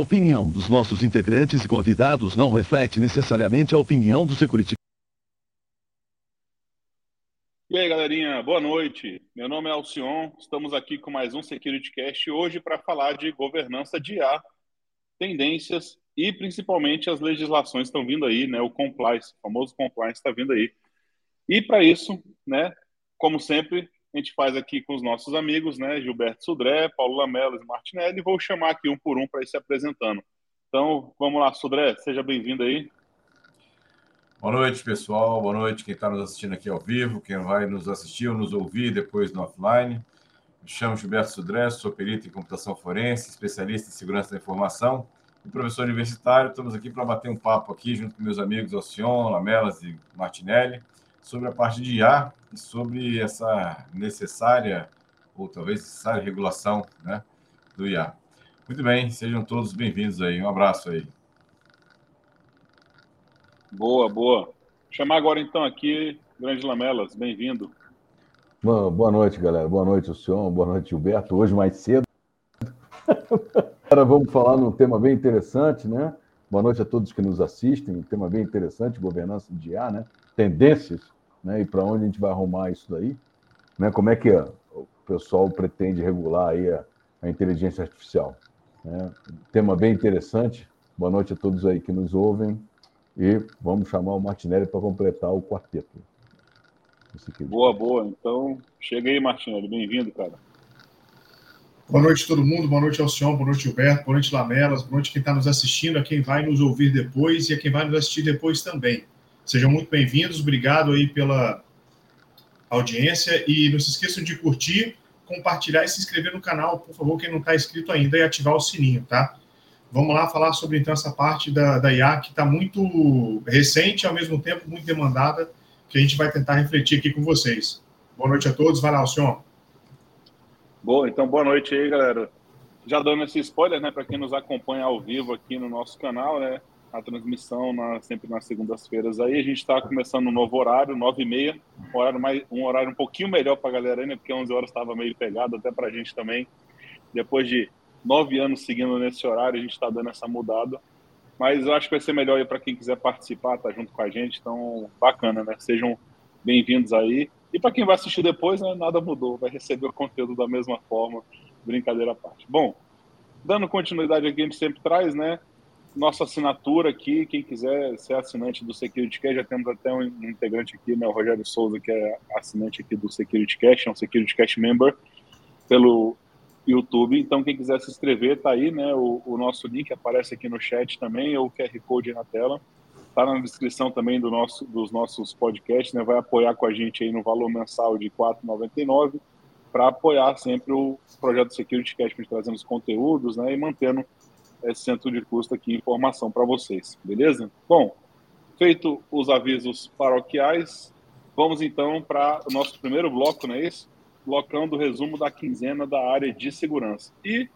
opinião dos nossos integrantes e convidados não reflete necessariamente a opinião do Security. E aí, galerinha, boa noite. Meu nome é Alcion, estamos aqui com mais um Security Cast hoje para falar de governança de IA, tendências e principalmente as legislações estão vindo aí, né? O compliance, o famoso compliance está vindo aí. E para isso, né, como sempre, a gente faz aqui com os nossos amigos, né? Gilberto Sudré, Paulo Lamelas e Martinelli. Vou chamar aqui um por um para ir se apresentando. Então, vamos lá, Sudré, seja bem-vindo aí. Boa noite, pessoal. Boa noite quem está nos assistindo aqui ao vivo, quem vai nos assistir ou nos ouvir depois no offline. Me chamo Gilberto Sudré, sou perito em computação forense, especialista em segurança da informação e professor universitário. Estamos aqui para bater um papo aqui junto com meus amigos Alcion, Lamelas e Martinelli sobre a parte de IA sobre essa necessária, ou talvez necessária regulação né, do IA. Muito bem, sejam todos bem-vindos aí. Um abraço aí. Boa, boa. chamar agora então aqui, Grande Lamelas, bem-vindo. Boa noite, galera. Boa noite, o senhor. Boa noite, Gilberto. Hoje mais cedo. Agora vamos falar num tema bem interessante, né? Boa noite a todos que nos assistem. Um tema bem interessante, governança de IA, né? Tendências né? E para onde a gente vai arrumar isso daí? Né? Como é que o pessoal pretende regular aí a, a inteligência artificial? Né? Tema bem interessante. Boa noite a todos aí que nos ouvem e vamos chamar o Martinelli para completar o quarteto. Boa, boa. Então, chega aí, Martinelli. Bem-vindo, cara. Boa noite a todo mundo, boa noite ao senhor, boa noite Gilberto, boa noite Lamelas, boa noite quem está nos assistindo, a quem vai nos ouvir depois e a quem vai nos assistir depois também. Sejam muito bem-vindos, obrigado aí pela audiência e não se esqueçam de curtir, compartilhar e se inscrever no canal, por favor, quem não está inscrito ainda, e ativar o sininho, tá? Vamos lá falar sobre então essa parte da, da IA que está muito recente e ao mesmo tempo muito demandada, que a gente vai tentar refletir aqui com vocês. Boa noite a todos, vai lá, senhor. Boa, então boa noite aí, galera. Já dando esse spoiler, né, para quem nos acompanha ao vivo aqui no nosso canal, né, a transmissão na, sempre nas segundas-feiras aí. A gente está começando um novo horário, 9h30, um horário, mais, um horário um pouquinho melhor para a galera ainda, porque 11 horas estava meio pegado, até para a gente também. Depois de nove anos seguindo nesse horário, a gente está dando essa mudada. Mas eu acho que vai ser melhor para quem quiser participar, tá junto com a gente. Então, bacana, né? Sejam bem-vindos aí. E para quem vai assistir depois, né, nada mudou, vai receber o conteúdo da mesma forma, brincadeira à parte. Bom, dando continuidade aqui, a gente sempre traz, né? Nossa assinatura aqui, quem quiser ser assinante do Security Cash, já temos até um integrante aqui, né, o Rogério Souza, que é assinante aqui do Security Cash, é um Security Cash member pelo YouTube. Então, quem quiser se inscrever, tá aí, né, o, o nosso link aparece aqui no chat também, ou o QR Code aí na tela. Tá na descrição também do nosso, dos nossos podcasts, né, vai apoiar com a gente aí no valor mensal de R$ 4,99 para apoiar sempre o projeto Security Cash, trazendo os conteúdos, né, e mantendo esse centro de custo aqui, informação para vocês, beleza? Bom, feito os avisos paroquiais, vamos então para o nosso primeiro bloco, não é isso? Blocão do resumo da quinzena da área de segurança. E,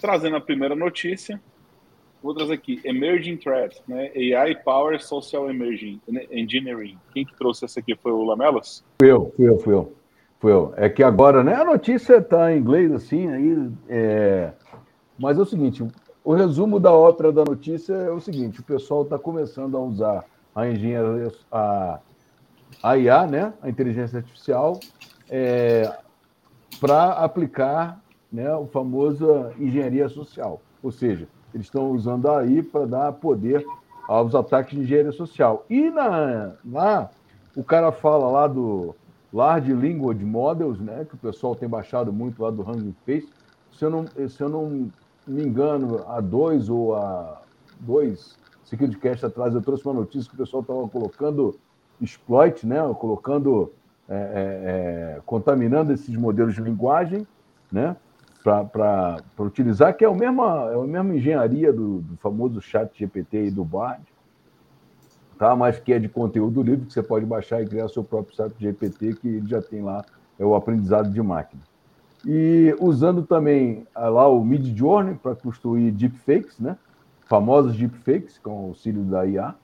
trazendo a primeira notícia, vou trazer aqui, Emerging Threat, né? AI Power Social Emerging Engineering. Quem que trouxe essa aqui foi o Lamelas? Fui eu, fui eu, fui eu. Fui eu. É que agora, né? A notícia está em inglês, assim, aí. É... Mas é o seguinte: o resumo da ópera da notícia é o seguinte: o pessoal está começando a usar a engenharia, a, a IA, né, a inteligência artificial, é, para aplicar né, o famoso engenharia social. Ou seja, eles estão usando a AI para dar poder aos ataques de engenharia social. E na, lá, o cara fala lá do Large Language Models, né, que o pessoal tem baixado muito lá do Hugging Face. Se eu não, se eu não me engano, há dois ou há dois SecurityCast atrás, eu trouxe uma notícia que o pessoal estava colocando exploit, né? colocando, é, é, é, contaminando esses modelos de linguagem, né? para utilizar, que é a mesma, é a mesma engenharia do, do famoso chat GPT e do Bard, tá? mas que é de conteúdo livre, que você pode baixar e criar seu próprio chat GPT, que já tem lá é o aprendizado de máquina. E usando também ah, lá o Mid Journey para construir deepfakes, né? famosos deepfakes com o auxílio da IA,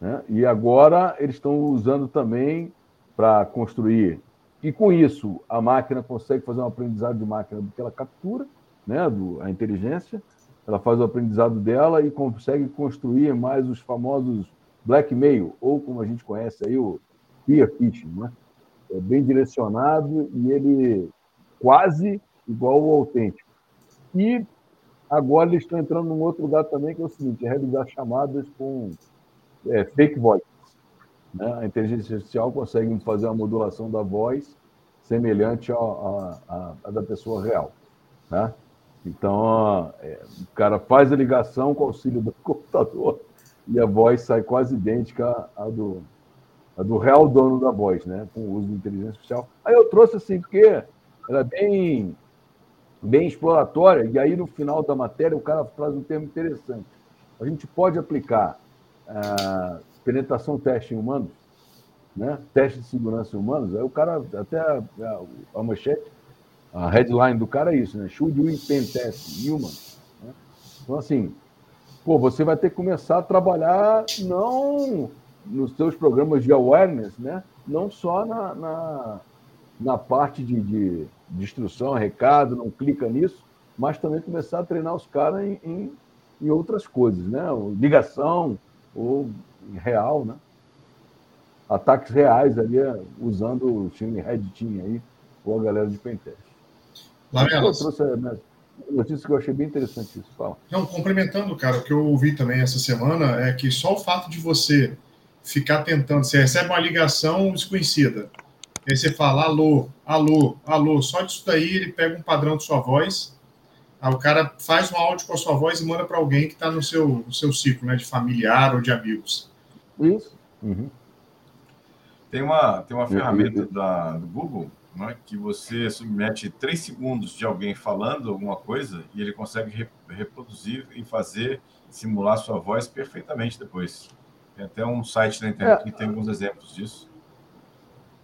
né? e agora eles estão usando também para construir. E com isso, a máquina consegue fazer um aprendizado de máquina do que ela captura, né? do, a inteligência, ela faz o aprendizado dela e consegue construir mais os famosos blackmail, ou como a gente conhece aí, o spear phishing, né? É bem direcionado e ele quase igual ao autêntico. E agora eles estão entrando num outro lugar também, que é o seguinte, é realizar chamadas com é, fake voice. Né? A inteligência artificial consegue fazer uma modulação da voz semelhante à, da pessoa real. Né? Então, é, o cara faz a ligação com o auxílio do computador e a voz sai quase idêntica à do, do real dono da voz, né? com o uso de inteligência artificial. Aí eu trouxe assim, porque ela é bem, bem exploratória, e aí no final da matéria o cara traz um termo interessante. A gente pode aplicar a penetração teste em humanos, né? teste de segurança em humanos, aí o cara, até a, a, a manchete, a headline do cara é isso, né? Should we pen test human? Né? Então, assim, pô, você vai ter que começar a trabalhar não nos seus programas de awareness, né? Não só na, na, na parte de, de, de, instrução, recado, não clica nisso, mas também começar a treinar os caras em, em, em outras coisas, né? Ligação ou real, né? Ataques reais ali, usando o time Red Team aí, ou a galera de Pentest. Lamelas. Eu trouxe notícia que eu achei bem interessante isso. Fala. Não, complementando, cara, o que eu ouvi também essa semana é que só o fato de você ficar tentando, você recebe uma ligação desconhecida, aí você fala alô, alô, alô, só disso daí ele pega um padrão de sua voz, aí o cara faz um áudio com a sua voz e manda para alguém que está no seu, no seu ciclo, né, de familiar ou de amigos. Isso. Uhum. Tem uma, tem uma ferramenta da, do Google né, que você submete três segundos de alguém falando alguma coisa e ele consegue re reproduzir e fazer, simular sua voz perfeitamente depois. Tem até um site na internet é. que tem alguns exemplos disso.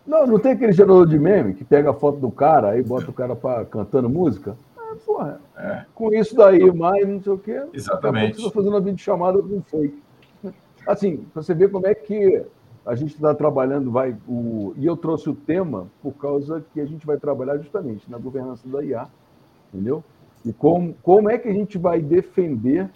Não, não tem aquele gerador de meme que pega a foto do cara, aí bota o cara pra, cantando música? Ah, porra, é. com isso daí, mais não sei o quê. Exatamente. Você fazendo uma videochamada com fake. Assim, você vê como é que a gente está trabalhando, vai, o, e eu trouxe o tema por causa que a gente vai trabalhar justamente na governança da IA, entendeu? E como, como é que a gente vai defender,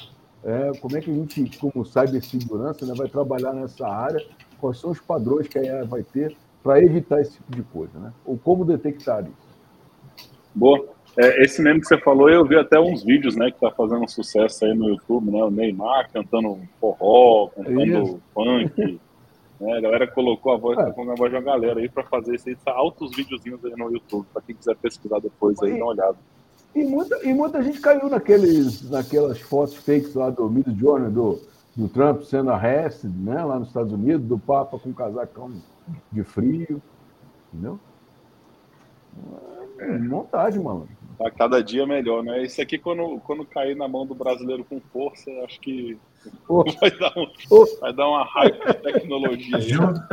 é, como é que a gente, como cibersegurança, né, vai trabalhar nessa área, quais são os padrões que a IA vai ter para evitar esse tipo de coisa, né? Ou como detectar isso. Boa. É, esse meme que você falou, eu vi até uns vídeos, né, que tá fazendo sucesso aí no YouTube, né? O Neymar cantando forró, cantando isso. funk. Né? A galera colocou a voz, é. a voz de uma galera aí para fazer isso aí, altos videozinhos aí no YouTube, para quem quiser pesquisar depois aí, e, dar uma olhada. E muita, e muita gente caiu naqueles, naquelas fotos fakes lá do Mid Journey, do, do Trump sendo arrested, né, lá nos Estados Unidos, do Papa com casacão de frio, entendeu? É, vontade, mano. Tá cada dia melhor, né? Isso aqui, quando, quando cair na mão do brasileiro com força, acho que oh. vai, dar um, oh. vai dar uma hype de tecnologia. Junta,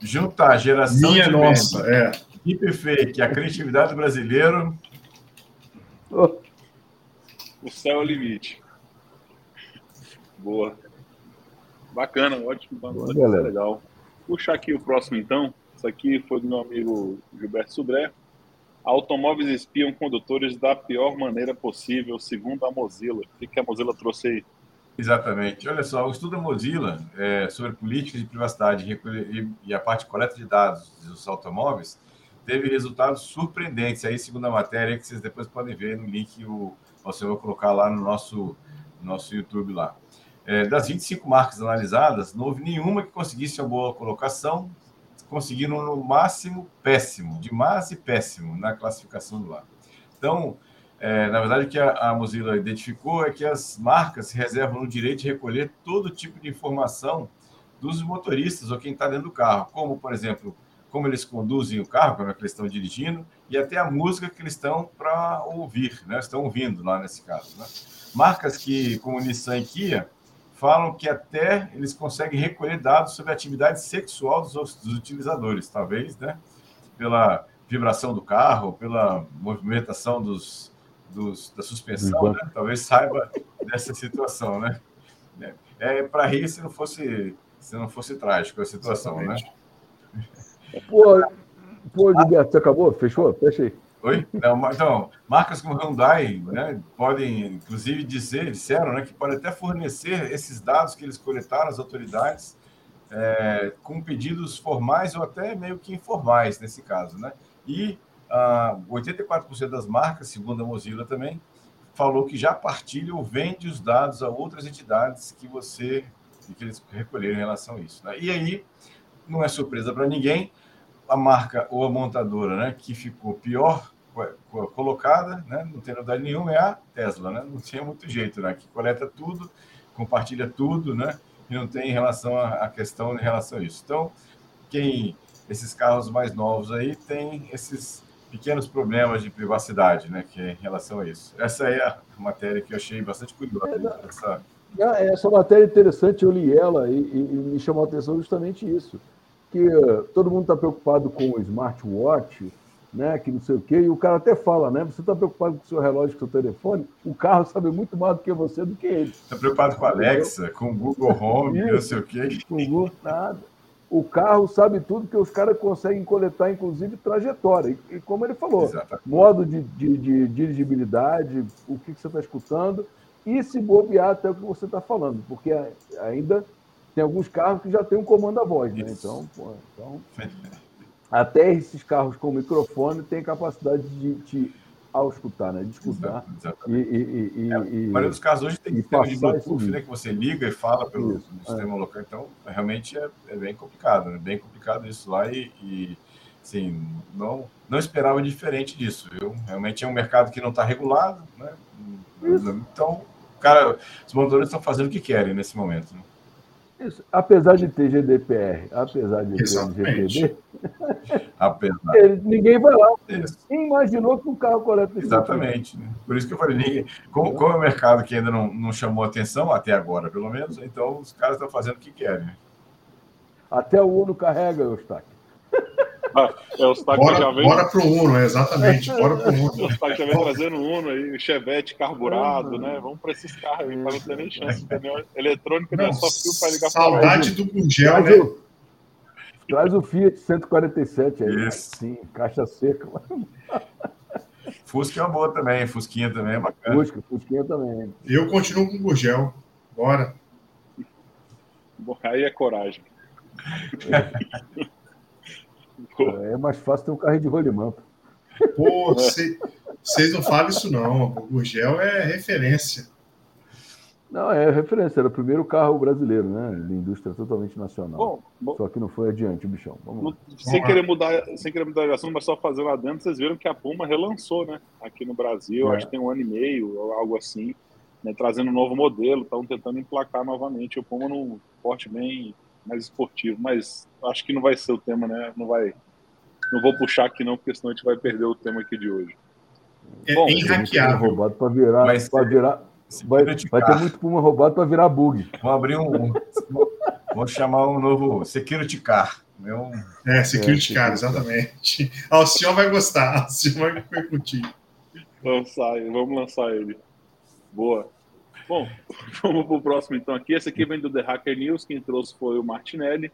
junta a geração Minha de nossa, é. deepfake, a criatividade do brasileiro. Oh. O céu é o limite. Boa. Bacana, ótimo. Boa, legal. Puxar aqui o próximo, então. Isso aqui foi do meu amigo Gilberto Subré. Automóveis espiam condutores da pior maneira possível, segundo a Mozilla. O que a Mozilla trouxe aí? Exatamente. Olha só, o estudo da Mozilla é, sobre políticas de privacidade e a parte de coleta de dados dos automóveis teve resultados surpreendentes. Aí, segundo a matéria, que vocês depois podem ver no link, o, você vai colocar lá no nosso, nosso YouTube lá. É, das 25 marcas analisadas, não houve nenhuma que conseguisse uma boa colocação, conseguiram no máximo péssimo, de mais e péssimo na classificação do lá. Então, é, na verdade, o que a, a, Mozilla identificou é que as marcas se reservam no direito de recolher todo tipo de informação dos motoristas ou quem está dentro do carro, como, por exemplo, como eles conduzem o carro, como é que eles estão dirigindo, e até a música que eles estão para ouvir, né? estão ouvindo lá nesse caso. Né? Marcas que, como Nissan e Kia, falam que até eles conseguem recolher dados sobre a atividade sexual dos, dos utilizadores, talvez, né? Pela vibração do carro, pela movimentação dos, dos da suspensão, né? talvez saiba dessa situação, né? É, é para rir se não fosse se não fosse trágico a situação, né? Exatamente. né? Pô, pô, Gilberto, você acabou? Fechou? Fecha aí. Oi? Não, então, marcas como Hyundai né, podem, inclusive, dizer, disseram né, que podem até fornecer esses dados que eles coletaram às autoridades é, com pedidos formais ou até meio que informais, nesse caso. Né? E ah, 84% das marcas, segundo a Mozilla também, falou que já partilha ou vende os dados a outras entidades que você que eles recolheram em relação a isso. Né? E aí, não é surpresa para ninguém, a marca ou a montadora né, que ficou pior colocada, né? não tem novidade nenhuma, é a Tesla, né? não tinha muito jeito, né? que coleta tudo, compartilha tudo, né? e não tem relação a, questão em relação a isso. Então, quem esses carros mais novos aí tem esses pequenos problemas de privacidade, né, que é em relação a isso. Essa é a matéria que eu achei bastante curiosa. É, essa... essa matéria é interessante, eu li ela e, e, e me chamou a atenção justamente isso, que todo mundo está preocupado com o smartwatch, né, que não sei o quê, e o cara até fala, né? Você está preocupado com o seu relógio, com o seu telefone, o carro sabe muito mais do que você do que ele. Está preocupado com a Alexa, com o Google Home, não sei o quê. Com o Google, nada. O carro sabe tudo que os caras conseguem coletar, inclusive trajetória. E, e como ele falou, Exatamente. modo de, de, de, dirigibilidade, o que, que você está escutando, e se bobear até o que você está falando, porque ainda tem alguns carros que já tem um comando a voz, né? Então, pô, então até esses carros com microfone têm capacidade de te auscultar, né? De escutar. Exatamente. E, e, e, é, a maioria dos casos hoje tem sistema de Bluetooth, né? Que você liga e fala pelo isso, sistema é. local. Então, realmente é, é, bem complicado, né? Bem complicado isso lá e, e assim, não, não esperava diferente disso, viu? Realmente é um mercado que não está regulado, né? Isso. Então, cara, os montadores estão fazendo o que querem nesse momento, né? Isso. Apesar de ter GDPR, apesar de Exatamente. ter GPD, apesar. ninguém vai lá. Quem imaginou que um carro coleta Exatamente. Né? Por isso que eu falei, ninguém, como, como é um mercado que ainda não, não chamou atenção, até agora, pelo menos, então os caras estão fazendo o que querem. Até o Uno carrega, Eustáquio. É, o Stack bora, já vem. Bora pro Uno, exatamente. Bora pro Uno. O Stack já vem trazendo Uno aí, Chevette carburado, né? Vamos para esses carros aí, para não ter nem chance. Entendeu? Eletrônica não, não é só fio para ligar Saudade do Gurgel, né? O, traz o Fiat 147 aí. Isso. Sim, caixa seca. Fusca é uma boa também, Fusquinha também é bacana. Fusca, Fusquinha também. Eu continuo com o Gurgel. Bora. Aí é coragem. É. É mais fácil ter um carro de rolimã. Pô, vocês não falam isso não. O Gurgel é referência. Não, é referência. Era o primeiro carro brasileiro, né? De indústria totalmente nacional. Bom, bom, só que não foi adiante o bichão. Vamos sem, querer mudar, sem querer mudar de assunto, mas só fazendo adentro, vocês viram que a Puma relançou, né? Aqui no Brasil, é. acho que tem um ano e meio, ou algo assim, né? trazendo um novo modelo, estão tentando emplacar novamente o Puma num porte bem mais esportivo, mas acho que não vai ser o tema, né? Não vai. Não vou puxar aqui não, porque senão a gente vai perder o tema aqui de hoje. É Bom, hackeável. roubado para virar, mas, para virar vai, vai ter muito puma roubado para virar bug. Vamos abrir um, vamos chamar um novo security car. Meu... É, security é, car, exatamente. Ah, o senhor vai gostar, o senhor vai curtir. Lançar, vamos lançar ele. Boa. Bom, vamos para o próximo então aqui. Esse aqui vem do The Hacker News, quem trouxe foi o Martinelli.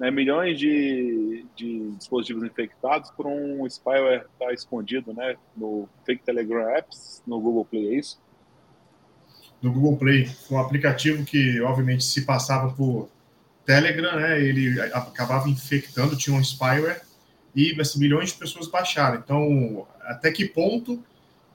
Né, milhões de, de, dispositivos infectados por um spyware que está escondido né, no Fake Telegram Apps, no Google Play, é isso? No Google Play, um aplicativo que, obviamente, se passava por Telegram, né, ele acabava infectando, tinha um spyware, e assim, milhões de pessoas baixaram. Então, até que ponto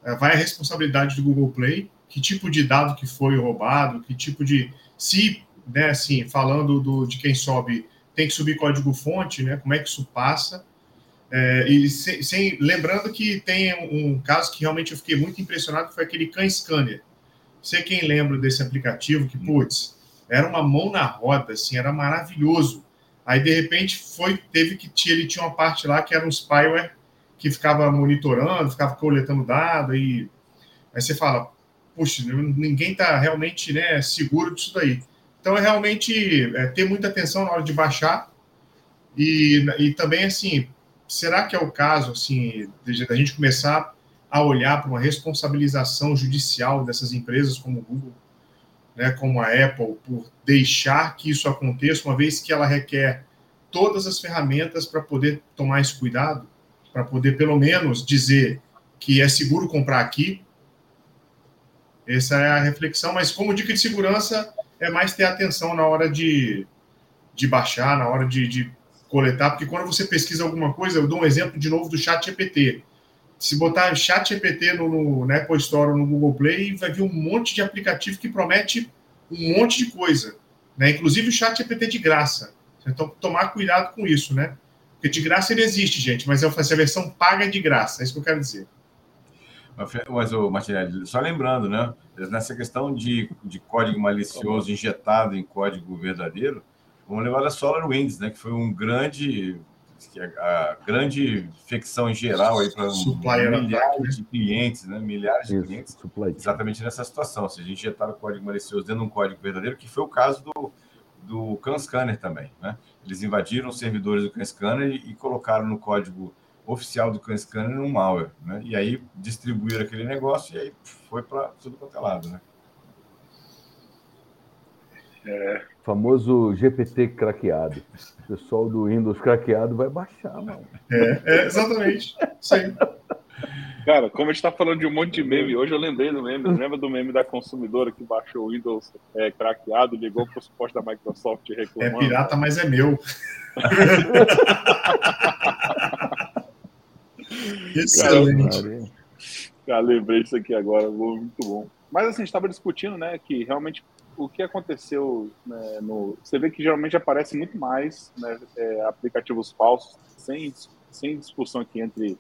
eh, vai a responsabilidade do Google Play que tipo de dado que foi roubado, que tipo de. Se, né, assim, falando do, de quem sobe, tem que subir código-fonte, né? Como é que isso passa? É, e sem, sem, lembrando que tem um, caso que realmente eu fiquei muito impressionado, foi aquele Can Scanner. Sei quem lembra desse aplicativo, que, putz, era uma mão na roda, assim, era maravilhoso. Aí, de repente, foi, teve que ele tinha uma parte lá que era um spyware que ficava monitorando, ficava coletando dados, e aí você fala, puxa, ninguém está realmente né, seguro disso daí. Então, é realmente é, ter muita atenção na hora de baixar e, e também, assim, será que é o caso, assim, da gente começar a olhar para uma responsabilização judicial dessas empresas como o Google? né, como a Apple, por deixar que isso aconteça, uma vez que ela requer todas as ferramentas para poder tomar esse cuidado, para poder pelo menos dizer que é seguro comprar aqui. Essa é a reflexão, mas como dica de segurança é mais ter atenção na hora de, de baixar, na hora de, de coletar, porque quando você pesquisa alguma coisa, eu dou um exemplo de novo do chat GPT. Se botar chat GPT no, no, Apple Store ou no Google Play, vai vir um monte de aplicativo que promete um monte de coisa, né? Inclusive o chat GPT de graça. Então, tomar cuidado com isso, né? Porque de graça ele existe, gente, mas eu faço a versão paga de graça, é isso que eu quero dizer. Mas, o Martinelli, só lembrando, né? Nessa questão de, de código malicioso injetado em código verdadeiro, vamos levar a SolarWinds, né? Que foi um grande a grande infecção em geral aí para milhares de clientes, né? Milhares de Isso, clientes, exatamente nessa situação. Se a gente injetar o código malicioso dentro de um código verdadeiro, que foi o caso do, do CanScanner também, né? Eles invadiram os servidores do CanScanner e, e colocaram no código oficial do CanScanner um malware, né? E aí distribuíram aquele negócio e aí foi para tudo quanto é lado, né? É. Famoso GPT craqueado. O pessoal do Windows craqueado vai baixar, mano. É, é exatamente. Aí. Cara, como a gente tá falando de um monte de meme, hoje eu lembrei do meme. Lembra do meme da consumidora que baixou o Windows é, craqueado, ligou pro suporte da Microsoft reclamando? É pirata, mas é meu. Excelente. Cara, lembrei disso aqui agora, muito bom. Mas assim, a gente estava discutindo, né, que realmente o que aconteceu né, no. Você vê que geralmente aparece muito mais né, é, aplicativos falsos, sem, sem discussão aqui entre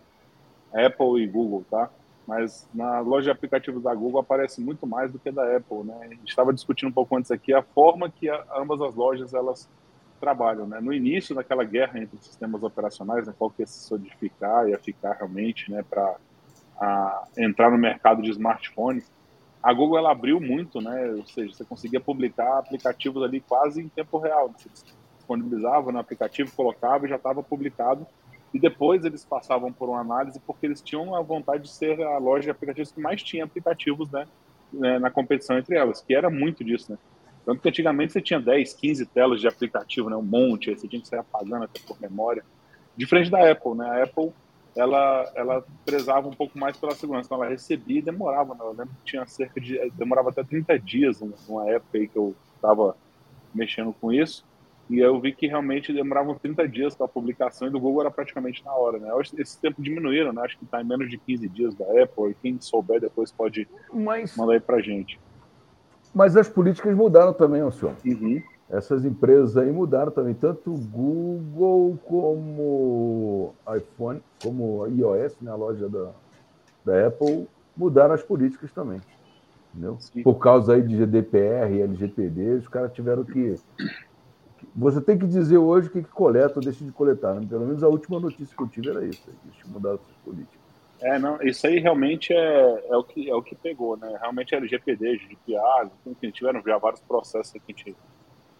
Apple e Google, tá? Mas na loja de aplicativos da Google aparece muito mais do que da Apple, né? A gente estava discutindo um pouco antes aqui a forma que a, ambas as lojas elas trabalham, né? No início daquela guerra entre sistemas operacionais, né, qual que ia se solidificar, ia ficar realmente, né, para entrar no mercado de smartphones, a Google ela abriu muito, né? Ou seja, você conseguia publicar aplicativos ali quase em tempo real. Você disponibilizava no aplicativo, colocava e já estava publicado. E depois eles passavam por uma análise porque eles tinham a vontade de ser a loja de aplicativos que mais tinha aplicativos, né? né na competição entre elas, que era muito disso, né? Tanto que antigamente você tinha 10, 15 telas de aplicativo, né? Um monte, aí você tinha que sair apagando até por memória. Diferente da Apple, né? A Apple ela, ela prezava um pouco mais pela segurança. Então, ela recebia e demorava. Né? Eu lembro que tinha cerca de. demorava até 30 dias, numa época aí que eu estava mexendo com isso. E eu vi que realmente demoravam 30 dias para a publicação e do Google era praticamente na hora, né? Esse tempo diminuíram, né? Acho que está em menos de 15 dias da Apple. E quem souber depois pode mas, mandar aí para gente. Mas as políticas mudaram também, senhor. Uhum essas empresas aí mudaram também, tanto o Google como iPhone, como iOS, né, a loja da, da Apple, mudaram as políticas também. Entendeu? Por causa aí de GDPR e LGPD, os caras tiveram que. Você tem que dizer hoje o que, que coleta ou deixa de coletar. Né? Pelo menos a última notícia que eu tive era isso, eles mudaram essas políticas. É, não, isso aí realmente é, é, o, que, é o que pegou, né? Realmente LGPD, GDPR, enfim, tiveram já vários processos que a gente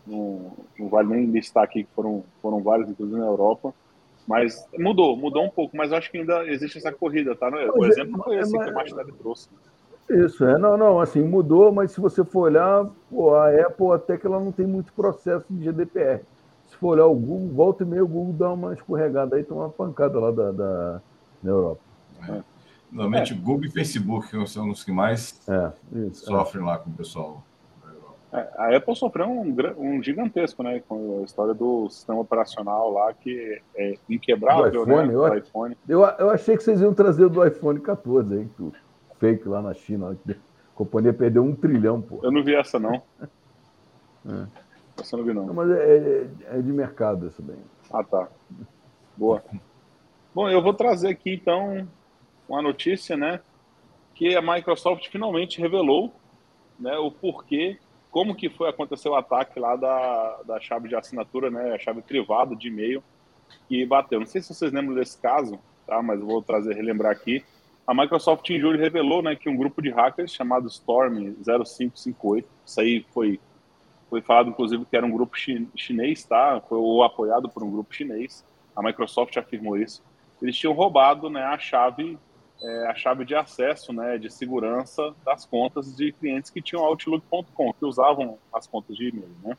não, não vale nem listar aqui que foram, foram vários, inclusive na Europa. Mas mudou, mudou um pouco, mas acho que ainda existe essa corrida, tá? O é, exemplo foi esse que o Martinelli trouxe. Isso, é, não, não, assim, mudou, mas se você for olhar, pô, a Apple até que ela não tem muito processo de GDPR. Se for olhar o Google, volta e meia o Google dá uma escorregada aí, toma uma pancada lá da, da na Europa. É. Normalmente é. Google e Facebook são os que mais é, isso, sofrem lá com o pessoal. É, a Apple sofreu um, um, gigantesco, né? Com a história do sistema operacional lá, que é inquebrável, do iPhone, né? Eu, do iPhone. Eu, eu achei que vocês iam trazer do iPhone 14, hein? Que fake lá na China. A companhia perdeu um trilhão, pô. Eu não vi essa, não. É. Essa eu não vi, não. não mas é, é, é, de mercado essa bem. Ah, tá. Boa. Bom, eu vou trazer aqui, então, uma notícia, né? Que a Microsoft finalmente revelou né, o porquê como que foi aconteceu o ataque lá da, da chave de assinatura, né, a chave privada de e-mail que bateu. Não sei se vocês lembram desse caso, tá? Mas vou trazer relembrar aqui. A Microsoft em julho revelou, né, que um grupo de hackers chamado Storm 0558, isso aí foi foi falado inclusive que era um grupo chinês, tá? Foi apoiado por um grupo chinês. A Microsoft afirmou isso. Eles tinham roubado, né, a chave é, a chave de acesso, né, de segurança das contas de clientes que tinham Outlook.com, que usavam as contas de e-mail, né?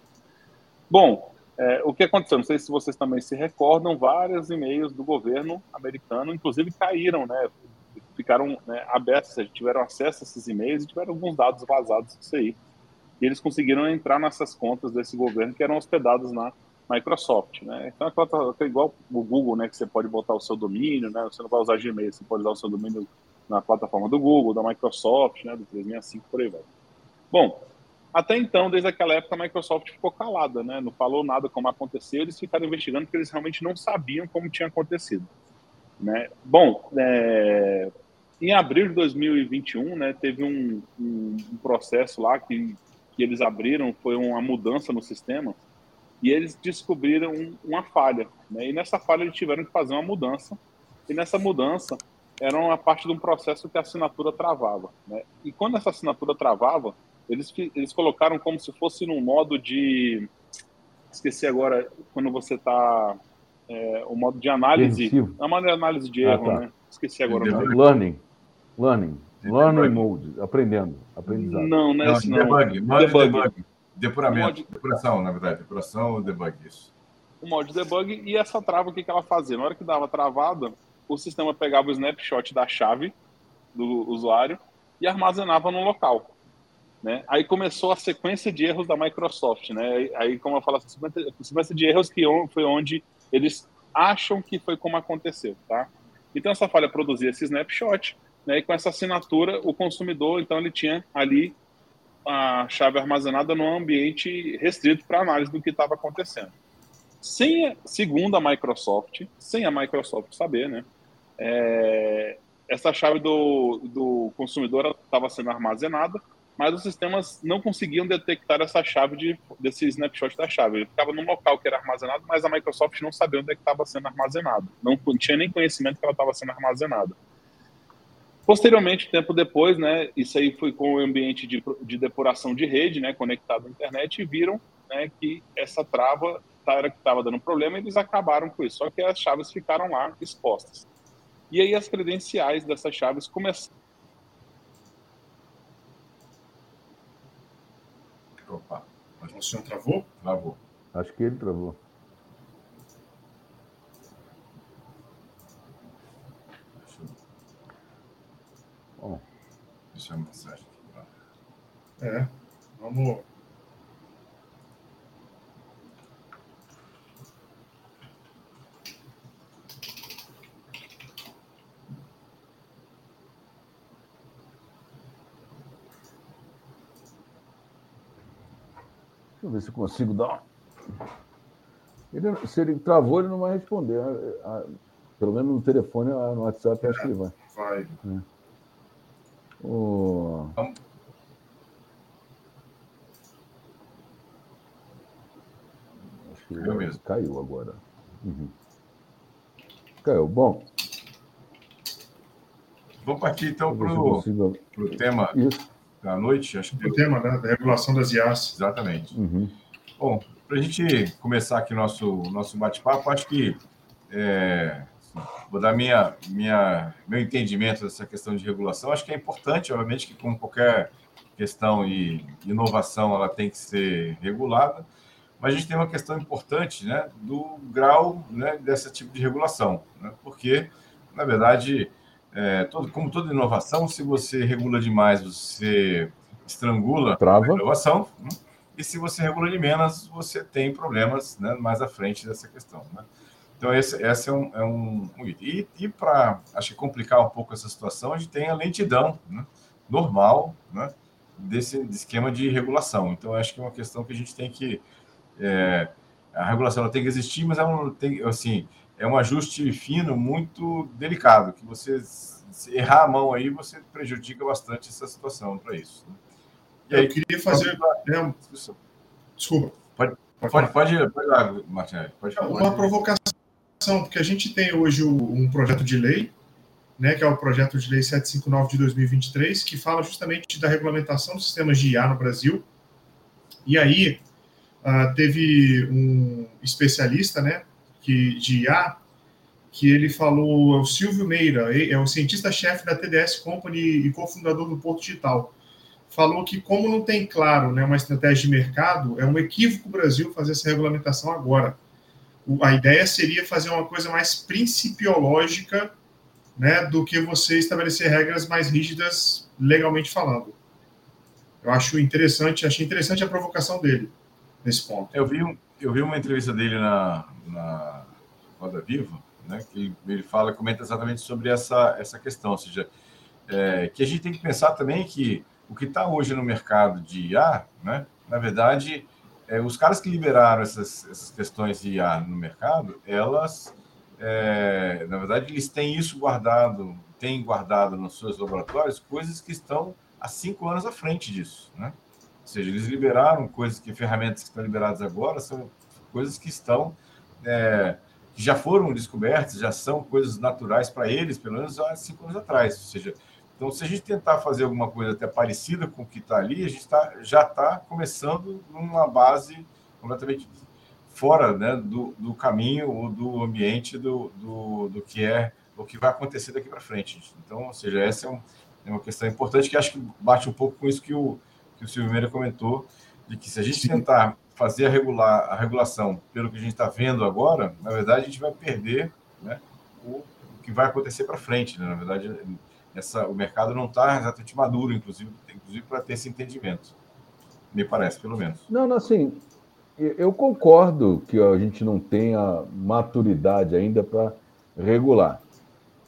Bom, é, o que aconteceu? Não sei se vocês também se recordam, vários e-mails do governo americano, inclusive caíram, né? Ficaram né, abertos, tiveram acesso a esses e-mails e tiveram alguns dados vazados disso aí. E eles conseguiram entrar nessas contas desse governo que eram hospedadas na Microsoft, né? Então é igual o Google, né? Que você pode botar o seu domínio, né? Você não vai usar Gmail, você pode usar o seu domínio na plataforma do Google, da Microsoft, né? Do 365 por aí vai. Bom, até então, desde aquela época, a Microsoft ficou calada, né? Não falou nada como aconteceu, eles ficaram investigando porque eles realmente não sabiam como tinha acontecido, né? Bom, é... em abril de 2021, né? Teve um, um, um processo lá que, que eles abriram, foi uma mudança no sistema e eles descobriram uma falha. Né? E nessa falha eles tiveram que fazer uma mudança. E nessa mudança era uma parte de um processo que a assinatura travava. Né? E quando essa assinatura travava, eles, eles colocaram como se fosse num modo de. Esqueci agora, quando você está. É, o modo de análise. É uma análise de erro, ah, tá. né? Esqueci agora o nome. Learning. Learning. Learning mode. Aprendendo. Aprendizado. Não, não é esse não. Debug. debug. debug. Depuramento, mod... depuração, na verdade, depuração ou debug, isso. O mod debug e essa trava, o que, que ela fazia? Na hora que dava travada, o sistema pegava o snapshot da chave do usuário e armazenava no local. Né? Aí começou a sequência de erros da Microsoft. Né? Aí, como eu falo, a sequência de erros que foi onde eles acham que foi como aconteceu. Tá? Então, essa falha produzia esse snapshot, né? e com essa assinatura, o consumidor, então, ele tinha ali a chave armazenada num ambiente restrito para análise do que estava acontecendo. Sem, segundo a Microsoft, sem a Microsoft saber, né, é, essa chave do, do consumidor estava sendo armazenada, mas os sistemas não conseguiam detectar essa chave de, desse snapshot da chave. Ele ficava num local que era armazenado, mas a Microsoft não sabia onde é estava sendo armazenado. Não tinha nem conhecimento que ela estava sendo armazenada. Posteriormente, tempo depois, né, isso aí foi com o ambiente de, de depuração de rede, né, conectado à internet, e viram né, que essa trava era que estava dando problema e eles acabaram com isso. Só que as chaves ficaram lá expostas. E aí as credenciais dessas chaves começaram. Opa, o senhor travou? Travou. Acho que ele travou. Deixa eu mensagem aqui. É, vamos. Deixa eu ver se eu consigo dar. Ele, se ele travou, ele não vai responder. Pelo menos no telefone, no WhatsApp, acho que ele vai. Vai. É. O... Acho que caiu, mesmo. caiu agora. Uhum. Caiu. Bom. Vamos partir então para o consigo... tema Isso. da noite. Acho que... O tema né, da regulação das IAs. Exatamente. Uhum. Bom, para a gente começar aqui nosso nosso bate-papo, acho que é, vou dar minha, minha, meu entendimento dessa questão de regulação. Acho que é importante, obviamente, que como qualquer questão e inovação, ela tem que ser regulada, mas a gente tem uma questão importante né, do grau né, desse tipo de regulação, né, porque, na verdade, é, todo, como toda inovação, se você regula demais, você estrangula Trava. a inovação, né, e se você regula de menos, você tem problemas né, mais à frente dessa questão. Né? Então, esse, esse é um, é um, E, e para, acho que complicar um pouco essa situação, a gente tem a lentidão né, normal né, desse, desse esquema de regulação. Então, acho que é uma questão que a gente tem que. É, a regulação ela tem que existir, mas é um, tem, assim, é um ajuste fino muito delicado, que você errar a mão aí, você prejudica bastante essa situação para isso. Né? E aí, Eu queria fazer. Desculpa. Pode, pode, pode, pode, pode lá, Martinelli. Pode, uma provocação porque a gente tem hoje um projeto de lei, né, que é o projeto de lei 759 de 2023, que fala justamente da regulamentação dos sistemas de IA no Brasil. E aí uh, teve um especialista, né, que, de IA, que ele falou, é o Silvio Meira, é o cientista-chefe da TDS Company e cofundador do Porto Digital. Falou que, como não tem claro né, uma estratégia de mercado, é um equívoco o Brasil fazer essa regulamentação agora. A ideia seria fazer uma coisa mais principiológica né, do que você estabelecer regras mais rígidas legalmente falando. Eu acho interessante, achei interessante a provocação dele nesse ponto. Eu vi, eu vi uma entrevista dele na, na Roda Viva, né, que ele fala, comenta exatamente sobre essa, essa questão, ou seja, é, que a gente tem que pensar também que o que está hoje no mercado de IA, né, na verdade, é, os caras que liberaram essas, essas questões de IA no mercado, elas, é, na verdade, eles têm isso guardado, têm guardado nos seus laboratórios coisas que estão há cinco anos à frente disso, né? Ou seja, eles liberaram coisas que ferramentas que estão liberadas agora são coisas que estão é, já foram descobertas, já são coisas naturais para eles, pelo menos há cinco anos atrás. Ou seja, então, se a gente tentar fazer alguma coisa até parecida com o que está ali, a gente tá, já está começando numa base completamente fora né, do, do caminho ou do ambiente do, do, do que é o que vai acontecer daqui para frente. Então, ou seja, essa é, um, é, uma questão importante que acho que bate um pouco com isso que o, que o Silvio Meira comentou, de que se a gente tentar fazer a, regular, a regulação pelo que a gente está vendo agora, na verdade, a gente vai perder né, o, o que vai acontecer para frente. Né? Na verdade, essa, o mercado não está exatamente maduro, inclusive, inclusive para ter esse entendimento. Me parece, pelo menos. Não, não, assim, eu concordo que a gente não tenha maturidade ainda para regular,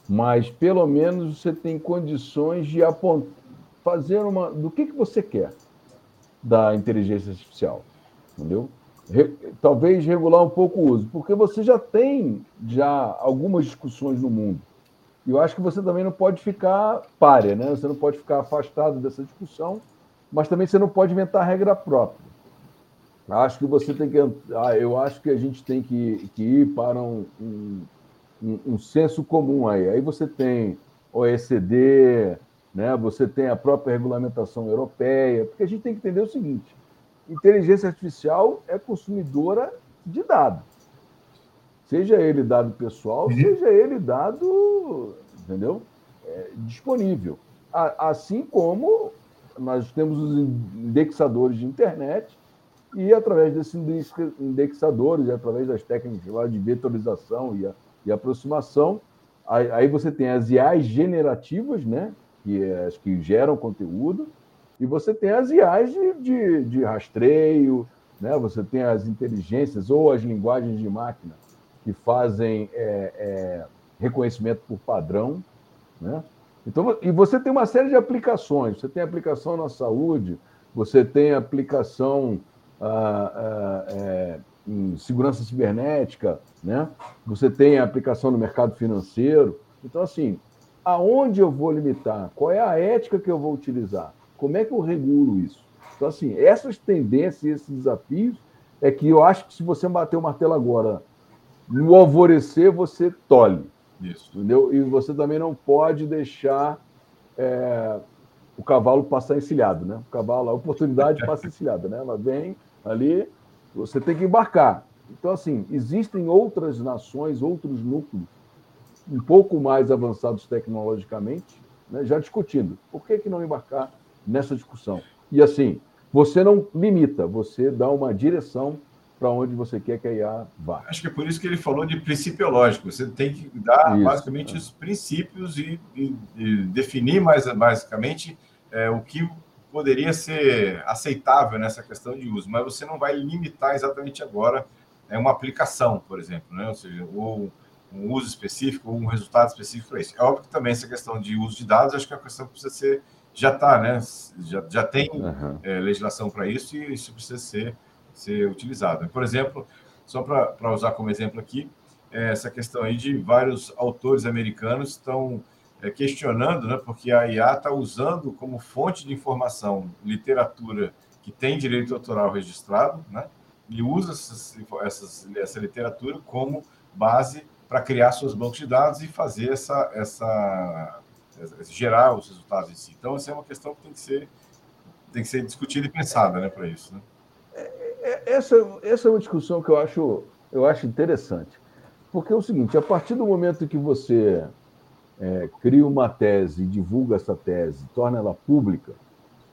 mas pelo menos você tem condições de apontar, fazer uma. do que, que você quer da inteligência artificial entendeu? Re, talvez regular um pouco o uso, porque você já tem já algumas discussões no mundo. E eu acho que você também não pode ficar párea, né? Você não pode ficar afastado dessa discussão, mas também você não pode inventar regra própria. Acho que você tem que. Ah, eu acho que a gente tem que, que ir para um, um, um senso comum aí. Aí você tem OECD, né? você tem a própria regulamentação europeia, porque a gente tem que entender o seguinte: inteligência artificial é consumidora de dados. Seja ele dado pessoal, uhum. seja ele dado, entendeu? É, disponível. A, assim como nós temos os indexadores de internet e através desses indexadores, através das técnicas lá de vetorização e, a, e aproximação, aí, aí, você tem as IAs generativas, né? Que, é, as que geram conteúdo, e você tem as IAs de, de, de rastreio, né? você tem as inteligências ou as linguagens de máquina que fazem é, é, reconhecimento por padrão. Né? Então, e você tem uma série de aplicações. Você tem aplicação na saúde, você tem aplicação ah, ah, é, em segurança cibernética, né? você tem aplicação no mercado financeiro. Então, assim, aonde eu vou limitar? Qual é a ética que eu vou utilizar? Como é que eu regulo isso? Então, assim, essas tendências, esses desafios, é que eu acho que se você bater o martelo agora, no alvorecer, você tolhe. Isso. Entendeu? E você também não pode deixar é, o cavalo passar encilhado, né? O cavalo, a oportunidade passa encilhada, né? Ela vem ali, você tem que embarcar. Então, assim, existem outras nações, outros núcleos um pouco mais avançados tecnologicamente, né, já discutindo. Por que, que não embarcar nessa discussão. E assim, você não limita, você dá uma direção para onde você quer que a IA vá. Acho que é por isso que ele falou de princípio lógico. Você tem que dar isso, basicamente é. os princípios e, e, e, definir mais basicamente é, o que poderia ser aceitável nessa questão de uso, mas você não vai limitar exatamente agora é uma aplicação, por exemplo, né? ou seja, ou um uso específico, ou um resultado específico para isso. É óbvio que também essa questão de uso de dados, acho que é uma questão que precisa ser já está, né? Já, já tem uhum. é, legislação para isso e isso precisa ser, ser utilizado. Por exemplo, só para usar como exemplo aqui, é essa questão aí de vários autores americanos estão é, questionando, né? Porque a IA está usando como fonte de informação literatura que tem direito autoral registrado, né? E usa essas, essas, essa literatura como base para criar seus bancos de dados e fazer essa, essa gerar os resultados em si. Então, essa é uma questão que tem que ser, tem que ser discutida e pensada né, para isso. Né? É, essa, essa é uma discussão que eu acho, eu acho interessante. Porque é o seguinte, a partir do momento que você é, cria uma tese, divulga essa tese, torna ela pública,